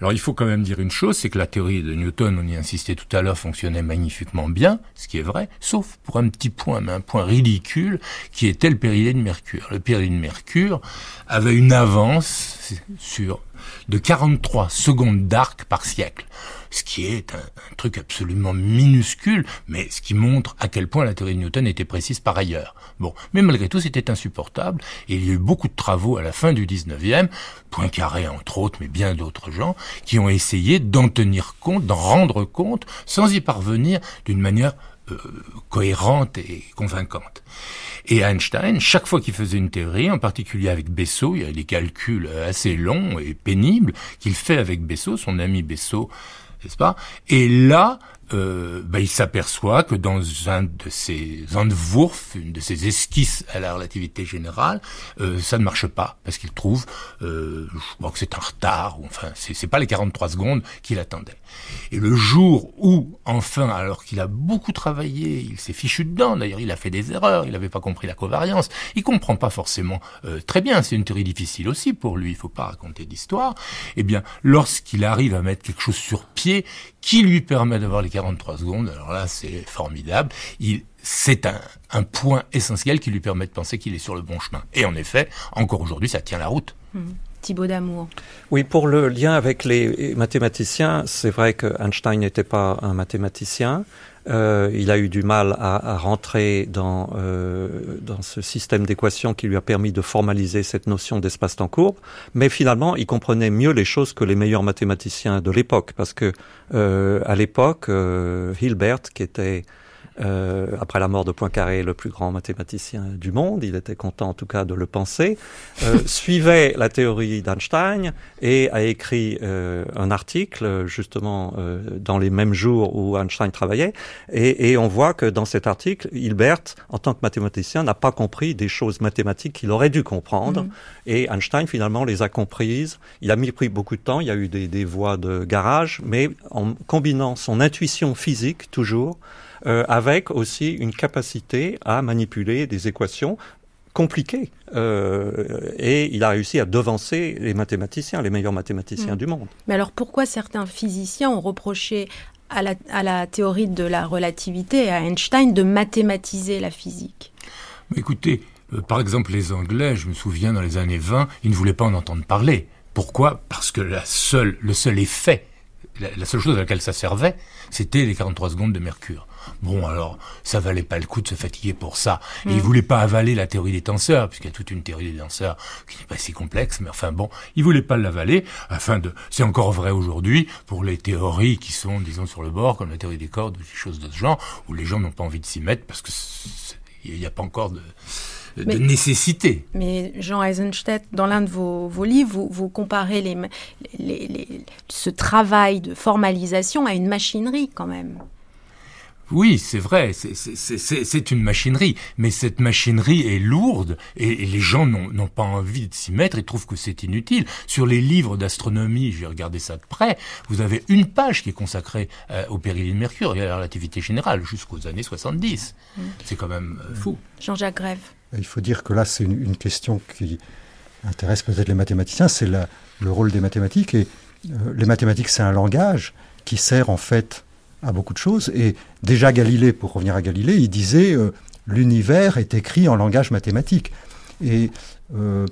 alors il faut quand même dire une chose, c'est que la théorie de Newton, on y insistait tout à l'heure, fonctionnait magnifiquement bien, ce qui est vrai, sauf pour un petit point, mais un point ridicule, qui était le périhélie de Mercure. Le périhélie de Mercure avait une avance sur de 43 secondes d'arc par siècle, ce qui est un, truc absolument minuscule, mais ce qui montre à quel point la théorie de Newton était précise par ailleurs. Bon, mais malgré tout, c'était insupportable, et il y a eu beaucoup de travaux à la fin du 19e, Poincaré entre autres, mais bien d'autres gens, qui ont essayé d'en tenir compte, d'en rendre compte, sans y parvenir d'une manière euh, cohérente et convaincante. Et Einstein, chaque fois qu'il faisait une théorie, en particulier avec Bessot, il y a des calculs assez longs et pénibles qu'il fait avec Bessot, son ami Bessot, n'est-ce pas? Et là, euh, bah, il s'aperçoit que dans un de ses Entwurfs, une de ses esquisses à la relativité générale, euh, ça ne marche pas parce qu'il trouve, euh, je crois que c'est un retard ou enfin c'est pas les 43 secondes qu'il attendait. Et le jour où, enfin, alors qu'il a beaucoup travaillé, il s'est fichu dedans. D'ailleurs, il a fait des erreurs. Il n'avait pas compris la covariance. Il comprend pas forcément euh, très bien. C'est une théorie difficile aussi pour lui. Il faut pas raconter d'histoire. Eh bien, lorsqu'il arrive à mettre quelque chose sur pied qui lui permet d'avoir les 43 secondes, alors là, c'est formidable. Il c'est un, un, point essentiel qui lui permet de penser qu'il est sur le bon chemin. Et en effet, encore aujourd'hui, ça tient la route. Mmh. Thibaut d'Amour. Oui, pour le lien avec les mathématiciens, c'est vrai que Einstein n'était pas un mathématicien. Euh, il a eu du mal à, à rentrer dans, euh, dans ce système d'équations qui lui a permis de formaliser cette notion d'espace-temps courbe. Mais finalement, il comprenait mieux les choses que les meilleurs mathématiciens de l'époque, parce que euh, à l'époque, Hilbert, qui était euh, après la mort de Poincaré, le plus grand mathématicien du monde, il était content en tout cas de le penser, euh, suivait la théorie d'Einstein et a écrit euh, un article justement euh, dans les mêmes jours où Einstein travaillait. Et, et, on voit que dans cet article, Hilbert, en tant que mathématicien, n'a pas compris des choses mathématiques qu'il aurait dû comprendre. Mm-hmm. Et Einstein finalement les a comprises. Il a mis pris beaucoup de temps, il y a eu des, des voies de garage, mais en combinant son intuition physique toujours, euh, avec aussi une capacité à manipuler des équations compliquées. Euh, et il a réussi à devancer les mathématiciens, les meilleurs mathématiciens mmh. du monde. Mais alors pourquoi certains physiciens ont reproché à la, à la théorie de la relativité et à Einstein de mathématiser la physique? Écoutez, euh, par exemple les Anglais, je me souviens dans les années 20, ils ne voulaient pas en entendre parler. Pourquoi? Parce que la seule, le seul effet, la, la seule chose à laquelle ça servait, c'était les 43 secondes de Mercure. Bon, alors, ça valait pas le coup de se fatiguer pour ça. Et mmh. il voulait pas avaler la théorie des tenseurs, puisqu'il y a toute une théorie des tenseurs qui n'est pas si complexe, mais enfin bon, il voulait pas l'avaler, afin de, c'est encore vrai aujourd'hui, pour les théories qui sont, disons, sur le bord, comme la théorie des cordes, ou des choses de ce genre, où les gens n'ont pas envie de s'y mettre, parce que il n'y a pas encore de, de mais, nécessité. Mais Jean Eisenstedt, dans l'un de vos, vos, livres, vous, vous comparez les, les, les, ce travail de formalisation à une machinerie quand même. Oui, c'est vrai, c'est une machinerie, mais cette machinerie est lourde et, et les gens n'ont pas envie de s'y mettre et trouvent que c'est inutile. Sur les livres d'astronomie, j'ai regardé ça de près, vous avez une page qui est consacrée euh, au périhélie de Mercure et à la relativité générale jusqu'aux années 70. Mmh. C'est quand même euh, fou. Jean-Jacques Grève. Il faut dire que là, c'est une, une, question qui intéresse peut-être les mathématiciens, c'est le rôle des mathématiques. Et euh, les mathématiques, c'est un langage qui sert en fait à beaucoup de choses. Et déjà Galilée, pour revenir à Galilée, il disait euh, l'univers est écrit en langage mathématique. Et euh,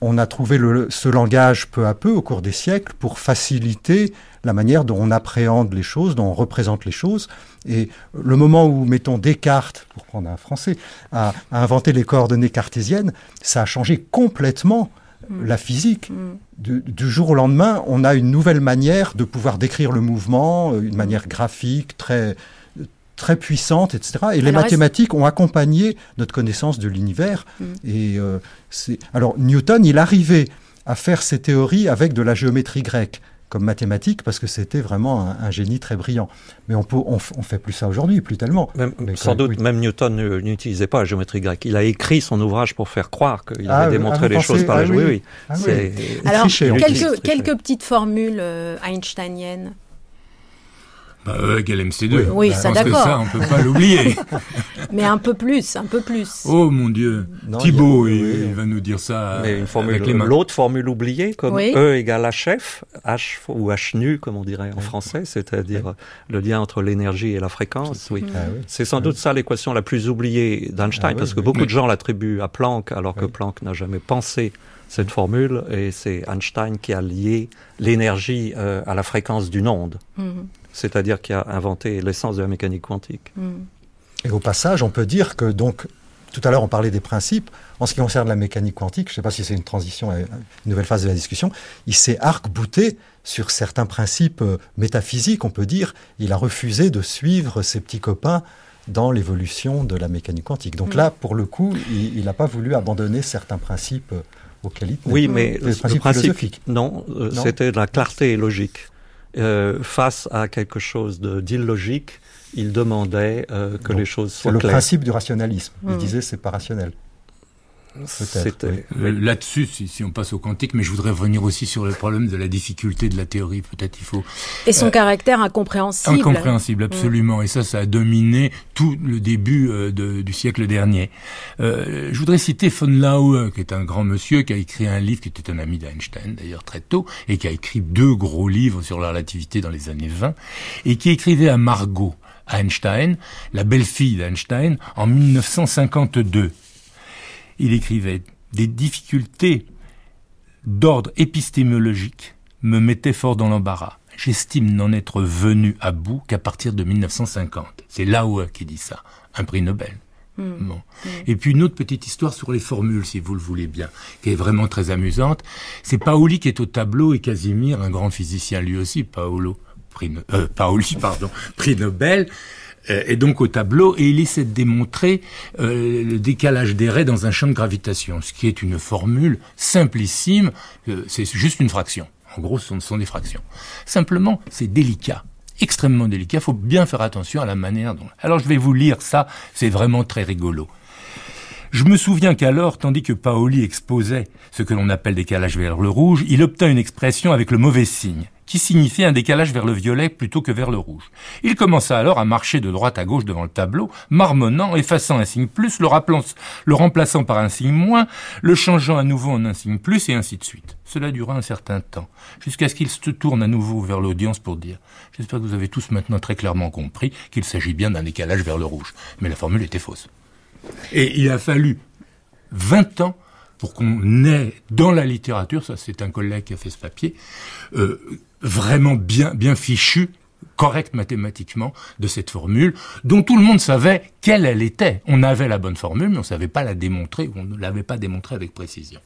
on a trouvé ce langage peu à peu au cours des siècles pour faciliter la manière dont on appréhende les choses, dont on représente les choses. Et le moment où, mettons, Descartes, pour prendre un français, a inventé les coordonnées cartésiennes, ça a changé complètement la physique. Du, du jour au lendemain, on a une nouvelle manière de pouvoir décrire le mouvement, euh, une manière graphique très très puissante, etc. Et les Alors, mathématiques ont accompagné notre connaissance de l'univers. Mm. Et euh, c'est alors Newton, il arrivait à faire ses théories avec de la géométrie grecque comme mathématique parce que c'était vraiment un, un génie très brillant. Mais on peut, on, on fait plus ça aujourd'hui, plus tellement. Même- Mais sans doute, oui. même Newton ne- n'utilisait pas la géométrie grecque. Il a écrit son ouvrage pour faire croire qu'il Ah, avait ah, démontré vous les choses par la ah oui, oui. oui. Ah Alors, quelques, quelques petites formules euh, einsteiniennes. Bah, E égale MC2. Oui, Je ça, pense que d'accord. ça, on peut pas l'oublier. Mais un peu plus, un peu plus. Oh mon Dieu. Non, Thibaut, il y a- il, oui, il va nous dire ça Mais une avec formule, les mains. l'autre formule oubliée, comme Oui. E égale HF, H ou H nu, comme on dirait en français, c'est-à-dire le lien entre l'énergie et la fréquence. Oui. Ah oui. C'est sans doute ça l'équation la plus oubliée d'Einstein, Ah oui, parce que oui. beaucoup Oui. de gens l'attribuent à Planck, alors que Oui. Planck n'a jamais pensé cette formule, et c'est Einstein qui a lié l'énergie euh, à la fréquence d'une onde, Mhm, c'est-à-dire qui a inventé l'essence de la mécanique quantique. mhm. Et au passage, on peut dire que donc, tout à l'heure, on parlait des principes. En ce qui concerne la mécanique quantique, je ne sais pas si c'est une transition à une nouvelle phase de la discussion, il s'est arc-bouté sur certains principes euh, métaphysiques, on peut dire. Il a refusé de suivre ses petits copains dans l'évolution de la mécanique quantique. Donc Mm. là, pour le coup, il n'a pas voulu abandonner certains principes euh, auxquels il tenait. Oui, mais le principes principe, philosophiques. non, euh, Non. c'était de la clarté logique. Euh, face à quelque chose de- d'illogique, il demandait euh, que Donc, les choses C'est soient le claires. principe du rationalisme. Il Mm. disait c'est pas rationnel. C'était Euh, Là-dessus, si, si on passe au quantique, mais je voudrais revenir aussi sur le problème de la difficulté de la théorie. Peut-être il faut Et son Euh, caractère incompréhensible. Incompréhensible, absolument. Et ça, ça a dominé tout le début euh, de- du siècle dernier. Euh, je voudrais citer von Laue, qui est un grand monsieur, qui a écrit un livre, qui était un ami d'Einstein, d'ailleurs, très tôt, et qui a écrit deux gros livres sur la relativité dans les années 20, et qui écrivait à Margot Einstein, la belle-fille d'Einstein, en 1952. Il écrivait des difficultés d'ordre épistémologique me mettaient fort dans l'embarras. J'estime n'en être venu à bout qu'à partir de 1950. C'est Laue qui dit ça, un prix Nobel. Hmm. Bon. Et puis une autre petite histoire sur les formules, si vous le voulez bien, qui est vraiment très amusante. C'est Paoli qui est au tableau et Casimir, un grand physicien lui aussi, Paolo, prix, euh, Paoli, pardon, prix Nobel, est donc au tableau et il essaie de démontrer euh, le décalage des raies dans un champ de gravitation, ce qui est une formule simplissime, euh, c'est juste une fraction. En gros, ce sont, ce sont des fractions. Simplement, c'est délicat extrêmement délicat. Il faut bien faire attention à la manière dont. Alors, je vais vous lire ça. C'est vraiment très rigolo. Je me souviens qu'alors, tandis que Paoli exposait ce que l'on appelle décalage vers le rouge, il obtint une expression avec le mauvais signe, qui signifiait un décalage vers le violet plutôt que vers le rouge. Il commença alors à marcher de droite à gauche devant le tableau, marmonnant, effaçant un signe plus, le, remplaçant par un signe moins, le changeant à nouveau en un signe plus, et ainsi de suite. Cela dura un certain temps, jusqu'à ce qu'il se tourne à nouveau vers l'audience pour dire « J'espère que vous avez tous maintenant très clairement compris qu'il s'agit bien d'un décalage vers le rouge. » Mais la formule était fausse. Et il a fallu 20 ans pour qu'on ait dans la littérature, ça c'est un collègue qui a fait ce papier, euh, vraiment bien, bien fichu, correct mathématiquement de cette formule, dont tout le monde savait quelle elle était. On avait la bonne formule, mais on ne savait pas la démontrer, on ne l'avait pas démontrée avec précision.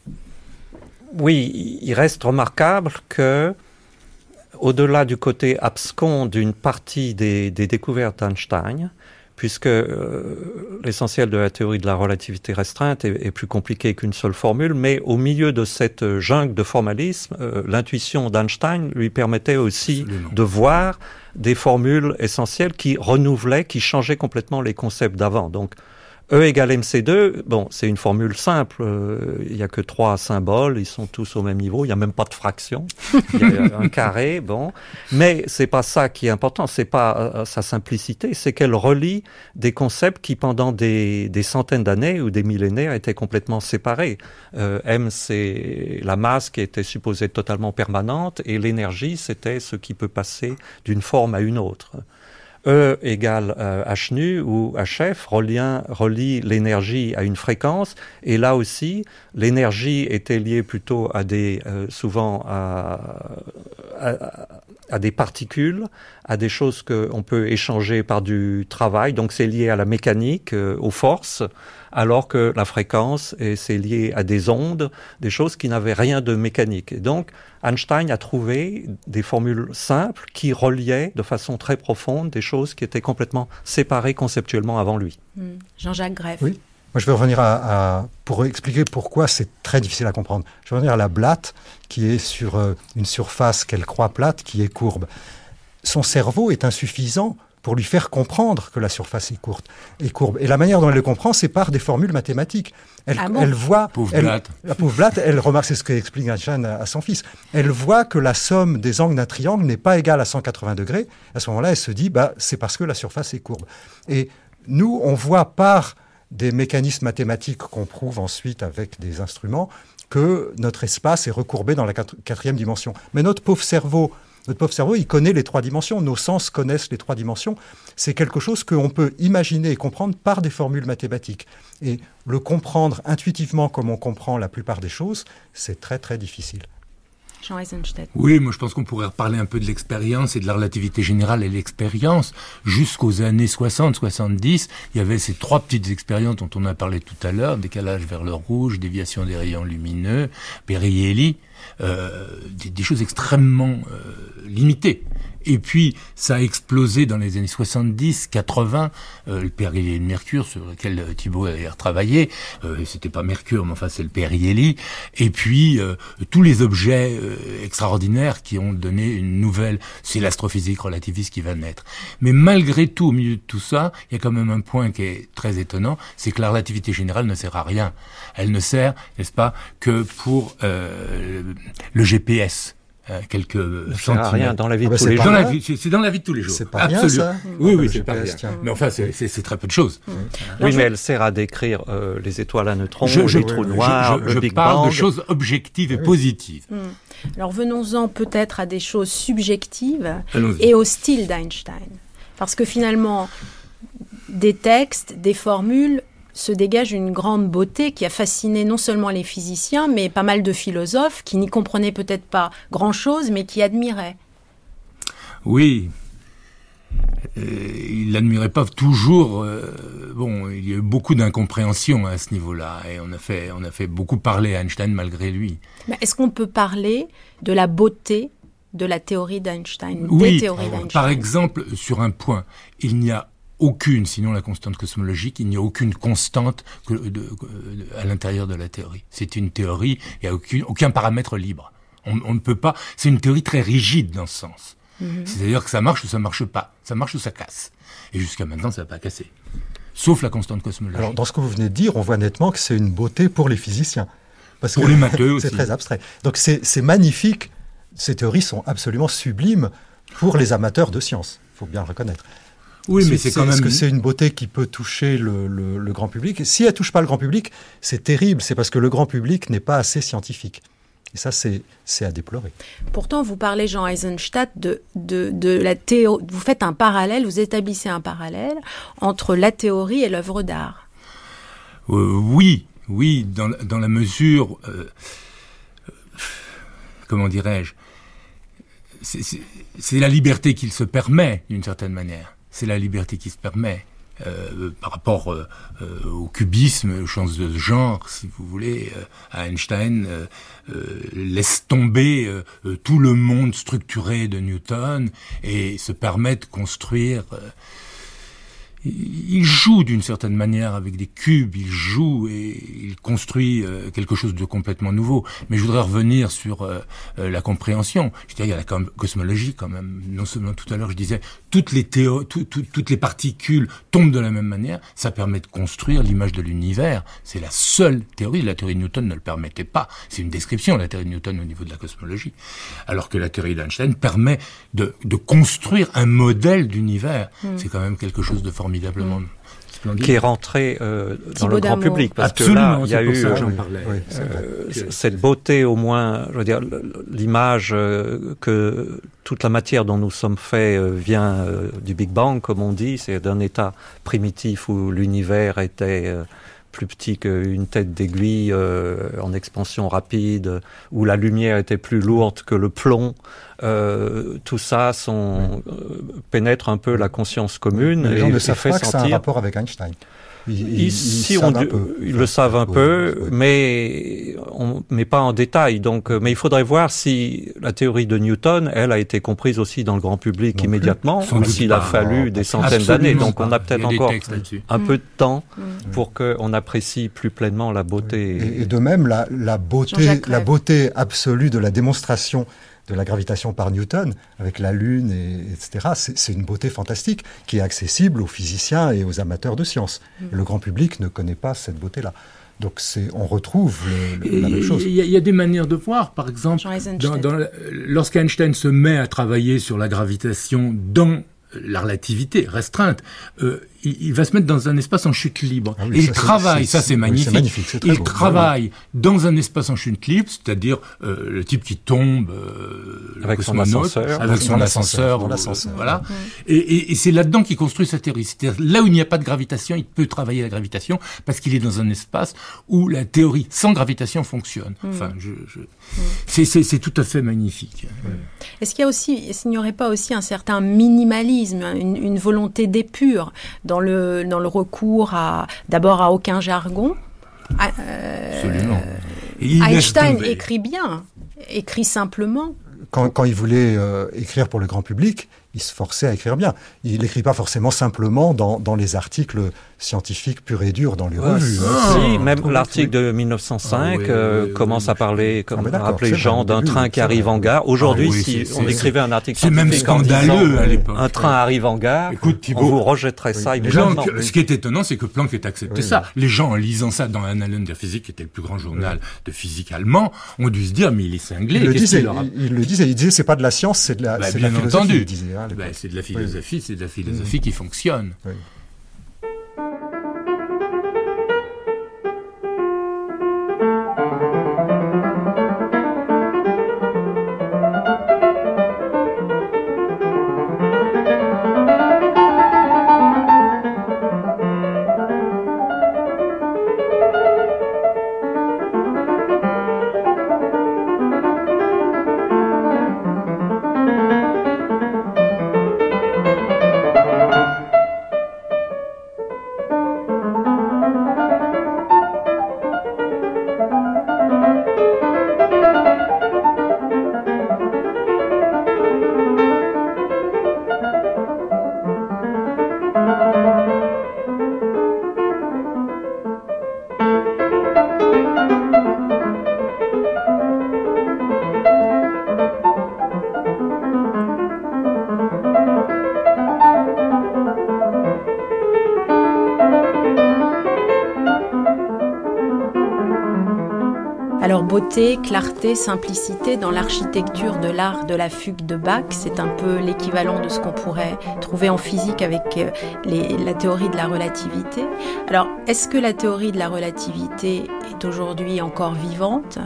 Oui, il reste remarquable que, au-delà du côté abscon d'une partie des découvertes d'Einstein, puisque euh, l'essentiel de la théorie de la relativité restreinte est, est plus compliqué qu'une seule formule, mais au milieu de cette jungle de formalisme, euh, l'intuition d'Einstein lui permettait aussi Absolument. de voir des formules essentielles qui renouvelaient, qui changeaient complètement les concepts d'avant. Donc, E égale MC2, bon, c'est une formule simple. euh, Il n'y a que trois symboles, ils sont tous au même niveau. Il n'y a même pas de fraction. Il y a un carré, bon. Mais c'est pas ça qui est important. C'est pas euh, sa simplicité, c'est qu'elle relie des concepts qui, pendant des, des centaines d'années ou des millénaires, étaient complètement séparés. Euh, M, c'est la masse qui était supposée totalement permanente, et l'énergie, c'était ce qui peut passer d'une forme à une autre. E égale euh, H nu ou HF relient, relie l'énergie à une fréquence. Et là aussi, l'énergie était liée plutôt à des, euh, souvent à, à, à des particules, à des choses qu'on peut échanger par du travail. Donc c'est lié à la mécanique, euh, aux forces, alors que la fréquence, c'est lié à des ondes, des choses qui n'avaient rien de mécanique. Et donc Einstein a trouvé des formules simples qui reliaient de façon très profonde des choses qui étaient complètement séparées conceptuellement avant lui. Hmm. Jean-Jacques Greff. Oui. Moi, je vais revenir à, à- pour expliquer pourquoi c'est très difficile à comprendre. Je vais revenir à la blatte qui est sur euh, une surface qu'elle croit plate, qui est courbe. Son cerveau est insuffisant pour lui faire comprendre que la surface est courte, est courbe. Et la manière dont elle le comprend, c'est par des formules mathématiques. Elle, Ah bon elle voit, Pauvre elle- Blatt. la pauvre Blatt, elle remarque, c'est ce qu'explique Einstein à, à son fils. Elle voit que la somme des angles d'un triangle n'est pas égale à 180 degrés. À ce moment-là, elle se dit, bah, c'est parce que la surface est courbe. Et nous, on voit par des mécanismes mathématiques qu'on prouve ensuite avec des instruments que notre espace est recourbé dans la quatri- quatrième dimension. Mais notre pauvre cerveau, notre pauvre cerveau, il connaît les trois dimensions. Nos sens connaissent les trois dimensions. C'est quelque chose qu'on peut imaginer et comprendre par des formules mathématiques. Et le comprendre intuitivement comme on comprend la plupart des choses, c'est très très difficile. Jean Eisenstedt. Oui, moi je pense qu'on pourrait reparler un peu de l'expérience et de la relativité générale et l'expérience. Jusqu'aux années 60-70, il y avait ces trois petites expériences dont on a parlé tout à l'heure, décalage vers le rouge, déviation des rayons lumineux, Perrielli, euh, des, des choses extrêmement euh, limitées. Et puis, ça a explosé dans les années 70, 80, euh, le Perrielli de Mercure, sur lequel euh, Thibault a travaillé. Euh, C'était pas Mercure, mais enfin c'est le Perrielli. Et puis, euh, tous les objets euh, extraordinaires qui ont donné une nouvelle... C'est l'astrophysique relativiste qui va naître. Mais malgré tout, au milieu de tout ça, il y a quand même un point qui est très étonnant, c'est que la relativité générale ne sert à rien. Elle ne sert, n'est-ce pas, que pour euh, le GPS. Euh, quelques Ça centimètres. rien dans la vie Ah de bah, tous c'est les jours. la rien. vie, c'est dans la vie de tous les jours. C'est pas rien, Absolument. ça Oui, oui, c'est pas rien. tiens. Mais enfin, c'est- très peu de choses. Oui, mais elle sert à décrire euh, les étoiles à neutrons, Je, je- les trous noirs, je- le je Big parle Bang. de choses objectives et positives. Alors venons-en peut-être à des choses subjectives et au style d'Einstein. Parce que finalement, des textes, des formules se dégage une grande beauté qui a fasciné non seulement les physiciens, mais pas mal de philosophes qui n'y comprenaient peut-être pas grand-chose, mais qui admiraient. Oui. Euh, il l'admirait pas toujours. euh, bon, il y a eu beaucoup d'incompréhension à ce niveau-là, et on a fait, on a fait beaucoup parler à Einstein malgré lui. Mais Est-ce qu'on peut parler de la beauté de la théorie d'Einstein, Oui, des théories d'Einstein? par exemple, sur un point, il n'y a aucune, sinon la constante cosmologique, il n'y a aucune constante que- de- de- à l'intérieur de la théorie. C'est une théorie, il n'y a aucune, aucun paramètre libre. On, on ne peut pas. C'est une théorie très rigide dans ce sens. C'est-à-dire que ça marche ou ça marche pas. Ça marche ou ça casse. Et jusqu'à maintenant, ça n'a pas cassé. Sauf la constante cosmologique. Alors, dans ce que vous venez de dire, on voit nettement que c'est une beauté pour les physiciens. Parce Pour que les matheux aussi. c'est très abstrait. Donc, c'est c'est magnifique. Ces théories sont absolument sublimes pour les amateurs de science. Il faut bien le reconnaître. Oui, mais c'est quand Est-ce même. que c'est une beauté qui peut toucher le, le- le grand public Si elle touche pas le grand public, c'est terrible. C'est parce que le grand public n'est pas assez scientifique. Et ça, c'est à déplorer. Pourtant, vous parlez, Jean Eisenstadt, de, de, de la théorie. Vous faites un parallèle, vous établissez un parallèle entre la théorie et l'œuvre d'art. Euh, oui, oui, dans, la- dans la mesure, euh, euh, comment dirais-je, c'est la liberté qu'il se permet d'une certaine manière. C'est la liberté qu'il se permet. euh, par rapport euh, euh, au cubisme, aux chances de genre, si vous voulez, Einstein laisse tomber tout le monde structuré de Newton et se permet de construire il joue d'une certaine manière avec des cubes, il joue et il construit quelque chose de complètement nouveau. Mais je voudrais revenir sur la compréhension. Je dirais, il y a la cosmologie quand même. Non seulement tout à l'heure, je disais, toutes les théo tout- tout- toutes les particules tombent de la même manière. Ça permet de construire l'image de l'univers. C'est la seule théorie. La théorie de Newton ne le permettait pas. C'est une description, la théorie de Newton au niveau de la cosmologie. Alors que la théorie d'Einstein permet de, de construire un modèle d'univers. C'est quand même quelque chose de formidablement splendide. qui est rentré euh, dans le grand public parce Absolument, que là, il y a eu oui, euh, Que- cette beauté au moins, je veux dire, l'image euh, que toute la matière dont nous sommes faits euh, vient euh, du Big Bang, comme on dit, c'est d'un état primitif où l'univers était euh, plus petit qu'une tête d'aiguille euh, en expansion rapide, où la lumière était plus lourde que le plomb. Euh, tout ça sont, euh, pénètre un peu la conscience commune les gens et, ne savent fait pas que c'est un sentir rapport avec Einstein. Ils, ils- ils Ici, savent on, un dit- peu. ils le savent un peu, oui. mais on, mais pas en détail. Donc, euh, mais il faudrait voir si la théorie de Newton, elle, a été comprise aussi dans le grand public Non immédiatement, ou s'il a fallu Non, des centaines d'années. Donc, on a peut-être a encore un peu de temps Mm. pour qu'on apprécie plus pleinement la beauté. Et, et de même, la, la beauté, Jean-Jacques la Rêve. beauté absolue de la démonstration de la gravitation par Newton, avec la Lune, et, etc., c'est c'est une beauté fantastique qui est accessible aux physiciens et aux amateurs de sciences. Et le grand public ne connaît pas cette beauté-là. Donc c'est, on retrouve le- le- la même chose. Il y, a- il y a des manières de voir, par exemple, lorsqu'Einstein se met à travailler sur la gravitation dans la relativité restreinte, euh, il, il va se mettre dans un espace en chute libre. Ah oui, et ça, il travaille, ça c'est magnifique. il beau. travaille dans un espace en chute libre, c'est-à-dire euh, le type qui tombe, euh, Avec son ascenseur. avec son ascenseur, l'ascenseur. voilà. Et, et- et c'est là-dedans qu'il construit sa théorie. C'est-à-dire là où il n'y a pas de gravitation, il peut travailler la gravitation parce qu'il est dans un espace où la théorie sans gravitation fonctionne. Enfin, je, je- c'est- tout à fait magnifique. Est-ce qu'il y a aussi, qu'il n'y aurait pas aussi un certain minimalisme, une, une volonté d'épure dans le, dans le recours à, d'abord à aucun jargon euh, Absolument. Laisse Einstein écrit bien, écrit simplement. Quand, quand il voulait euh, écrire pour le grand public, il se forçait à écrire bien. Il n'écrit pas forcément simplement dans, dans les articles scientifiques purs et durs dans les revues. hein. Ah, si, même oui, l'article de 1905 Ah oui, euh, oui, commence oui. à parler, comme Ah, mais d'accord, rappeler Jean d'un train qui arrive en gare. Aujourd'hui, Ah oui, si on écrivait un article C'est même scientifique scandaleux disant, à l'époque. Un train arrive en gare. Écoute, Thibault, on vous rejetterait ça. Planck, ce qui est étonnant, c'est que Planck ait accepté Oui, ça. Les gens, en lisant ça dans Annalen der Physik, qui était le plus grand journal de physique allemand, ont dû se dire, mais il est cinglé. Il le disait, il, le disait, il disait c'est pas de la science, c'est de la, Bah, la bien philosophie. entendu. hein. Bah, c'est de la philosophie, c'est de la philosophie qui fonctionne. Clarté, simplicité dans l'architecture de l'art de la fugue de Bach, c'est un peu l'équivalent de ce qu'on pourrait trouver en physique avec euh, la théorie de la relativité. Alors est-ce que la théorie de la relativité est aujourd'hui encore vivante?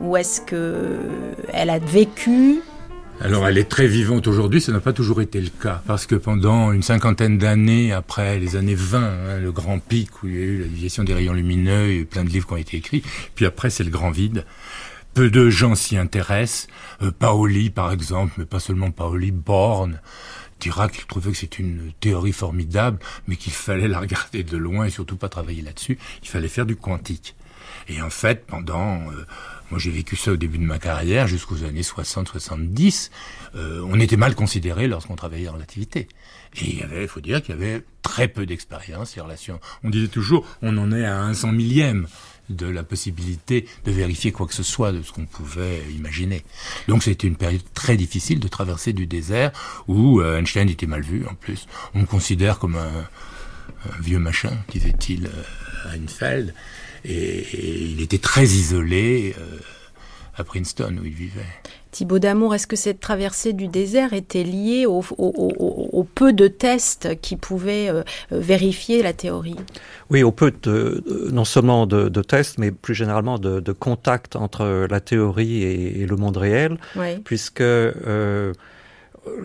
Ou est-ce que elle a vécu? Alors elle est très vivante aujourd'hui, ça n'a pas toujours été le cas, parce que pendant une cinquantaine d'années, après les années 20, hein, le grand pic où il y a eu la division des rayons lumineux, il y a eu plein de livres qui ont été écrits, puis après c'est le grand vide. Peu de gens s'y intéressent. Euh, Paoli, par exemple, mais pas seulement Paoli, Born, dira qu'il trouvait que c'est une théorie formidable, mais qu'il fallait la regarder de loin et surtout pas travailler là-dessus. Il fallait faire du quantique. Et en fait, pendant, euh, moi j'ai vécu ça au début de ma carrière, jusqu'aux années 60-70, euh, on était mal considéré lorsqu'on travaillait en relativité. Et il y avait, faut dire qu'il y avait très peu d'expérience et relations. On disait toujours, on en est à un cent millième de la possibilité de vérifier quoi que ce soit de ce qu'on pouvait imaginer. Donc c'était une période très difficile de traverser du désert où euh, Einstein était mal vu en plus. On le considère comme un, vieux machin, disait-il euh, à Einfeld, et, et il était très isolé. euh, à Princeton où il vivait. Thibaut Damour, est-ce que cette traversée du désert était liée au, au- au- au peu de tests qui pouvaient euh, vérifier la théorie? Oui, au peu de, de- non seulement de, de tests, mais plus généralement de, de contact entre la théorie et, et le monde réel, Oui. puisque euh,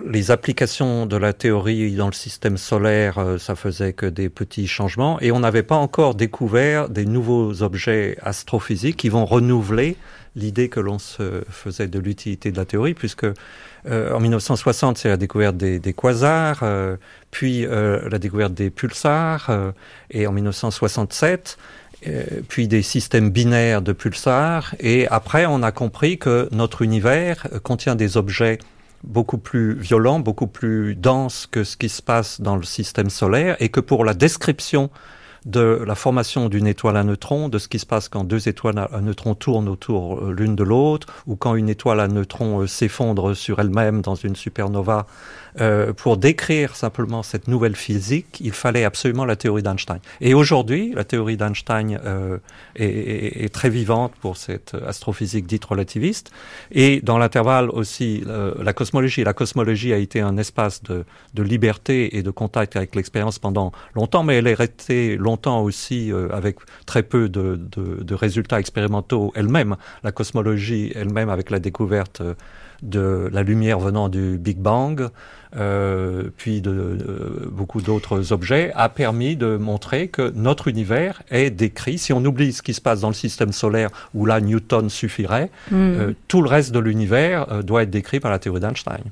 les applications de la théorie dans le système solaire, euh, ça faisait que des petits changements, et on n'avait pas encore découvert des nouveaux objets astrophysiques qui vont renouveler l'idée que l'on se faisait de l'utilité de la théorie, puisque euh, en 1960, c'est la découverte des, des quasars, euh, puis euh, la découverte des pulsars, euh, et en 1967, euh, puis des systèmes binaires de pulsars, et après on a compris que notre univers contient des objets beaucoup plus violents, beaucoup plus denses que ce qui se passe dans le système solaire, et que pour la description de la formation d'une étoile à neutrons, de ce qui se passe quand deux étoiles à neutrons tournent autour euh, l'une de l'autre, ou quand une étoile à neutrons euh, s'effondre sur elle-même dans une supernova. Euh, pour décrire simplement cette nouvelle physique, il fallait absolument la théorie d'Einstein. Et aujourd'hui, la théorie d'Einstein est, très vivante pour cette astrophysique dite relativiste. Et dans l'intervalle aussi, la cosmologie. La cosmologie a été un espace de, de liberté et de contact avec l'expérience pendant longtemps, mais elle est restée longtemps aussi euh, avec très peu de, de- de résultats expérimentaux elle-même. La cosmologie elle-même, avec la découverte euh, de la lumière venant du Big Bang, euh, puis de, de beaucoup d'autres objets, a permis de montrer que notre univers est décrit. Si on oublie ce qui se passe dans le système solaire, où là Newton suffirait, Mm. euh, tout le reste de l'univers euh, doit être décrit par la théorie d'Einstein.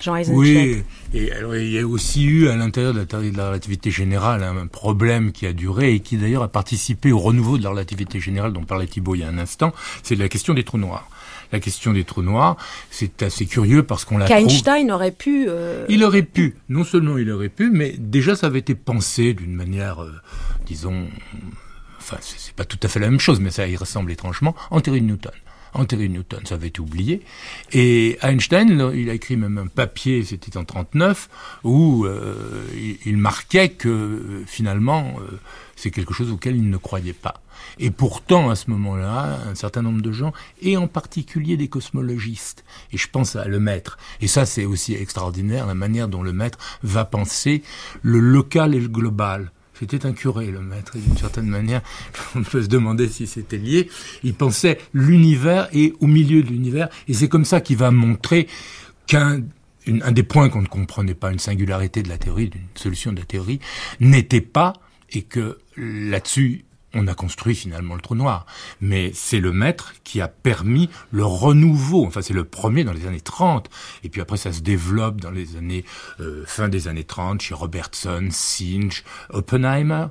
Jean Eisenstein. Oui, et alors, il y a aussi eu à l'intérieur de la théorie de la relativité générale un problème qui a duré et qui d'ailleurs a participé au renouveau de la relativité générale dont parlait Thibault il y a un instant, c'est la question des trous noirs. La question des trous noirs, c'est assez curieux parce qu'on la trouve... Qu'Einstein aurait pu. euh, Il aurait pu, non seulement il aurait pu, mais déjà ça avait été pensé d'une manière, euh, disons, enfin c'est c'est pas tout à fait la même chose, mais ça y ressemble étrangement, en théorie de Newton. En théorie de Newton, ça avait oublié. Et Einstein, il a écrit même un papier, c'était en 39, où euh, il, il marquait que euh, finalement euh, c'est quelque chose auquel il ne croyait pas. Et pourtant, à ce moment-là, un certain nombre de gens, et en particulier des cosmologistes, et je pense à le maître, et ça c'est aussi extraordinaire, la manière dont le maître va penser le local et le global. C'était un curé, le maître, et d'une certaine manière, on peut se demander si c'était lié. Il pensait l'univers et au milieu de l'univers, et c'est comme ça qu'il va montrer qu'un un des points qu'on ne comprenait pas, une singularité de la théorie, d'une solution de la théorie, n'était pas, et que là-dessus, on a construit finalement le trou noir. Mais c'est le maître qui a permis le renouveau. Enfin, c'est le premier dans les années 30. Et puis après, ça se développe dans les années, euh, fin des années 30, chez Robertson, Singe, Oppenheimer.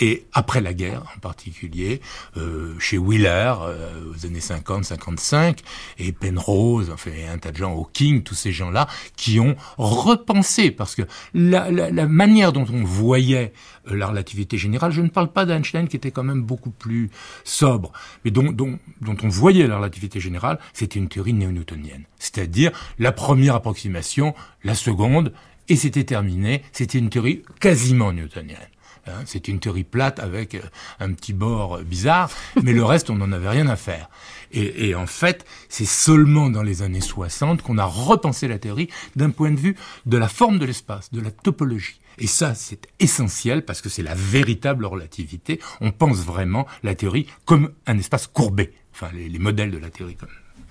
Et après la guerre, en particulier, euh, chez Wheeler, euh, aux années 50-55, et Penrose, enfin, et un tas de gens, Hawking, tous ces gens-là, qui ont repensé, parce que la, la, la manière dont on voyait euh, la relativité générale, je ne parle pas d'Einstein, qui était quand même beaucoup plus sobre, mais dont, dont, dont on voyait la relativité générale, c'était une théorie néo-newtonienne. C'est-à-dire la première approximation, la seconde, et c'était terminé, c'était une théorie quasiment newtonienne. Hein, c'est une théorie plate avec euh, un petit bord bizarre, mais le reste, on n'en avait rien à faire. Et, et en fait, c'est seulement dans les années 60 qu'on a repensé la théorie d'un point de vue de la forme de l'espace, de la topologie. Et ça, c'est essentiel parce que c'est la véritable relativité. On pense vraiment la théorie comme un espace courbé. Enfin, les, les modèles de la théorie comme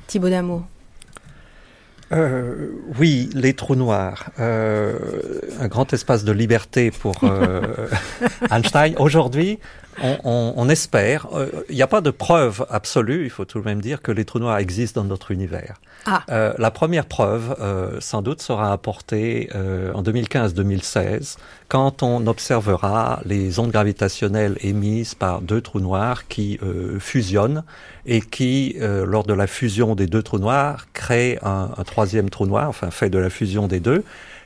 Thibaut Damour. Euh, oui, les trous noirs, euh, un grand espace de liberté pour euh, Einstein. Aujourd'hui, on, on, on espère, euh, il n'y a pas de preuve absolue, il faut tout de même dire que les trous noirs existent dans notre univers. Ah. Euh, la première preuve, euh, sans doute, sera apportée euh, en 2015-2016, quand on observera les ondes gravitationnelles émises par deux trous noirs qui euh, fusionnent et qui, euh, lors de la fusion des deux trous noirs, créent un, un troisième trou noir, enfin fait de la fusion des deux.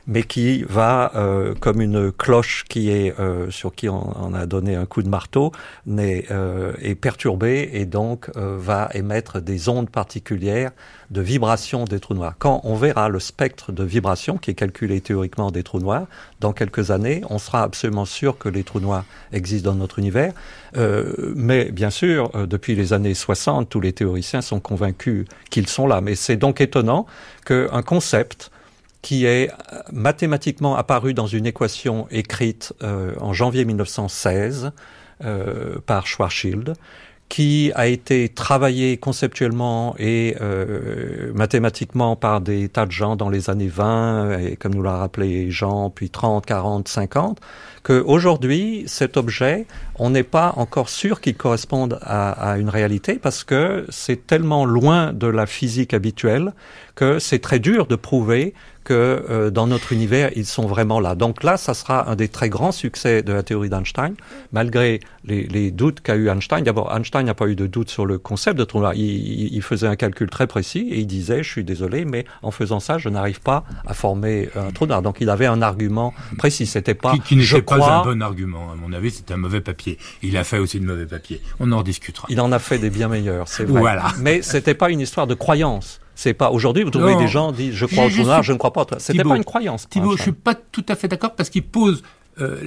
Mais qui va, euh, comme une cloche qui est euh, sur qui on, a donné un coup de marteau, n'est, euh, est perturbée et donc euh, va émettre des ondes particulières de vibration des trous noirs. Quand on verra le spectre de vibration qui est calculé théoriquement des trous noirs, dans quelques années, on sera absolument sûr que les trous noirs existent dans notre univers. Euh, mais bien sûr, euh, depuis les années 60, tous les théoriciens sont convaincus qu'ils sont là. Mais c'est donc étonnant qu'un concept qui est euh, mathématiquement apparu dans une équation écrite euh, en janvier 1916 euh, par Schwarzschild, qui a été travaillé conceptuellement et mathématiquement par des tas de gens dans les années 20, et comme nous l'a rappelé Jean, puis 30, 40, 50, qu'aujourd'hui, cet objet, on n'est pas encore sûr qu'il corresponde à une réalité parce que c'est tellement loin de la physique habituelle que c'est très dur de prouver que euh, dans notre univers, ils sont vraiment là. Donc là, ça sera un des très grands succès de la théorie d'Einstein, malgré les, les doutes qu'a eu Einstein. D'abord, Einstein n'a pas eu de doute sur le concept de trou noir. Il, il- il faisait un calcul très précis et il disait, je suis désolé, mais en faisant ça, je n'arrive pas à former un trou noir. Donc il avait un argument précis. C'était pas, Qui, qui je n'était pas crois, un bon argument, à mon avis, c'était un mauvais papier. Il a fait aussi de mauvais papier. On en discutera. Il en a fait des bien meilleurs, c'est vrai. Voilà. Mais c'était pas une histoire de croyance. C'est pas aujourd'hui vous trouvez Non. des gens disent je crois au trou je noir, suis- je ne crois pas. C'était pas une croyance. Thibault, je suis pas tout à fait d'accord parce qu'il pose euh,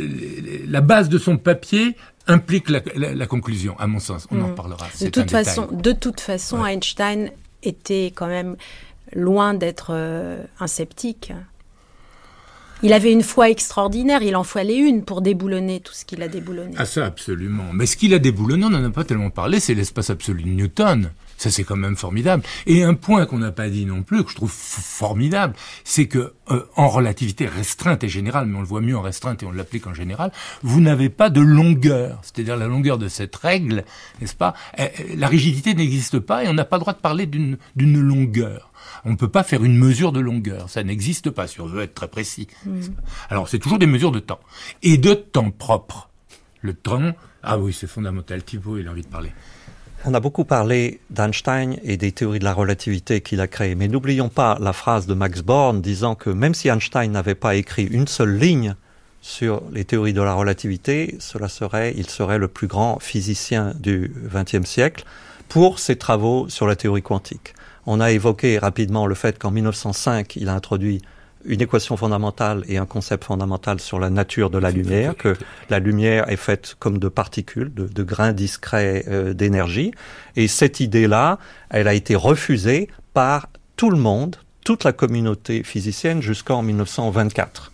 la base de son papier implique la, la- la conclusion, à mon sens. On en Mm. reparlera. De toute détail. façon, de toute façon, Einstein était quand même loin d'être euh, un sceptique. Il avait une foi extraordinaire, il en fallait une pour déboulonner tout ce qu'il a déboulonné. Ah ça, absolument. Mais ce qu'il a déboulonné, on n'en a pas tellement parlé, c'est l'espace absolu de Newton. Ça, c'est quand même formidable. Et un point qu'on n'a pas dit non plus, que je trouve formidable, c'est que euh, en relativité restreinte et générale, mais on le voit mieux en restreinte et on l'applique en général, vous n'avez pas de longueur. C'est-à-dire la longueur de cette règle, n'est-ce pas Euh, euh, La rigidité n'existe pas et on n'a pas le droit de parler d'une d'une longueur. On ne peut pas faire une mesure de longueur. Ça n'existe pas, si on veut être très précis. pas Alors, c'est toujours des mesures de temps. Et de temps propre. Le temps, ah oui, c'est fondamental. Thibault, il a envie de parler. On a beaucoup parlé d'Einstein et des théories de la relativité qu'il a créées, mais n'oublions pas la phrase de Max Born disant que même si Einstein n'avait pas écrit une seule ligne sur les théories de la relativité, cela serait, il serait le plus grand physicien du XXe siècle pour ses travaux sur la théorie quantique. On a évoqué rapidement le fait qu'en 1905, il a introduit une équation fondamentale et un concept fondamental sur la nature de la lumière, que la lumière est faite comme de particules, de, de grains discrets euh, d'énergie. Et cette idée-là, elle a été refusée par tout le monde, toute la communauté physicienne jusqu'en 1924.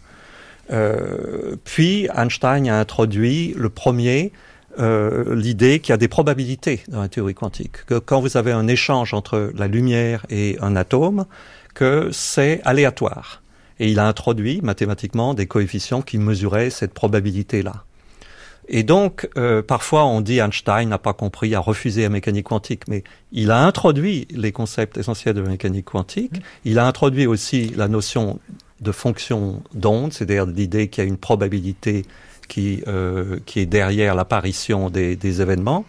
Euh, puis Einstein a introduit le premier euh, l'idée qu'il y a des probabilités dans la théorie quantique, que quand vous avez un échange entre la lumière et un atome, que c'est aléatoire. Et il a introduit mathématiquement des coefficients qui mesuraient cette probabilité-là. Et donc, euh, parfois, on dit Einstein n'a pas compris, a refusé la mécanique quantique, mais il a introduit les concepts essentiels de la mécanique quantique. Il a introduit aussi la notion de fonction d'onde, c'est-à-dire l'idée qu'il y a une probabilité qui, euh, qui est derrière l'apparition des, des événements.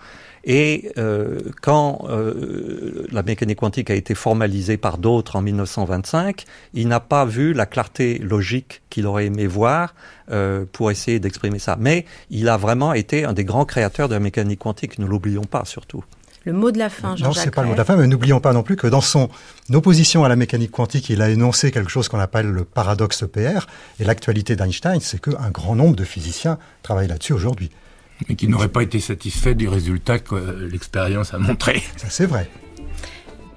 Et euh, quand euh, la mécanique quantique a été formalisée par d'autres en 1925, il n'a pas vu la clarté logique qu'il aurait aimé voir euh, pour essayer d'exprimer ça. Mais il a vraiment été un des grands créateurs de la mécanique quantique, ne l'oublions pas surtout. Le mot de la fin, Non, Jean-Jacques c'est pas le mot de la fin, mais n'oublions pas non plus que dans son opposition à la mécanique quantique, il a énoncé quelque chose qu'on appelle le paradoxe EPR. Et l'actualité d'Einstein, c'est qu'un grand nombre de physiciens travaillent là-dessus aujourd'hui. Mais qui n'aurait pas été satisfait du résultat que euh, l'expérience a montré. Ça, c'est vrai.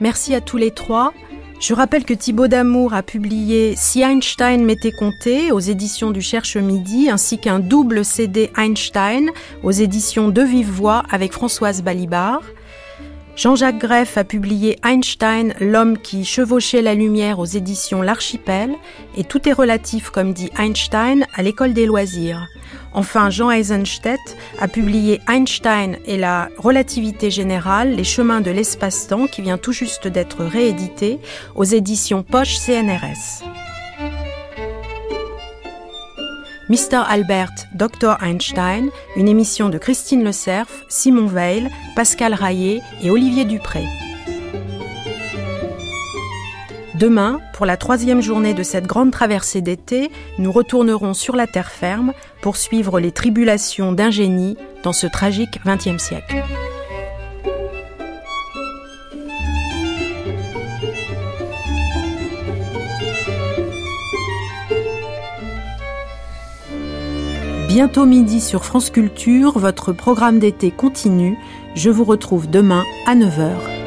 Merci à tous les trois. Je rappelle que Thibaut Damour a publié Si Einstein m'était compté aux éditions du Cherche Midi, ainsi qu'un double CD Einstein aux éditions de Vive Voix avec Françoise Balibar. Jean-Jacques Greff a publié Einstein, l'homme qui chevauchait la lumière aux éditions L'Archipel, et tout est relatif, comme dit Einstein, à l'école des loisirs. Enfin, Jean Eisenstedt a publié Einstein et la relativité générale, les chemins de l'espace-temps, qui vient tout juste d'être réédité aux éditions Poche CNRS. Mr. Albert, Dr. Einstein, une émission de Christine Le Cerf, Simon Veil, Pascal Raillet et Olivier Dupré. Demain, pour la troisième journée de cette grande traversée d'été, nous retournerons sur la terre ferme pour suivre les tribulations d'un génie dans ce tragique XXe siècle. Bientôt midi sur France Culture, votre programme d'été continue. Je vous retrouve demain à 9h.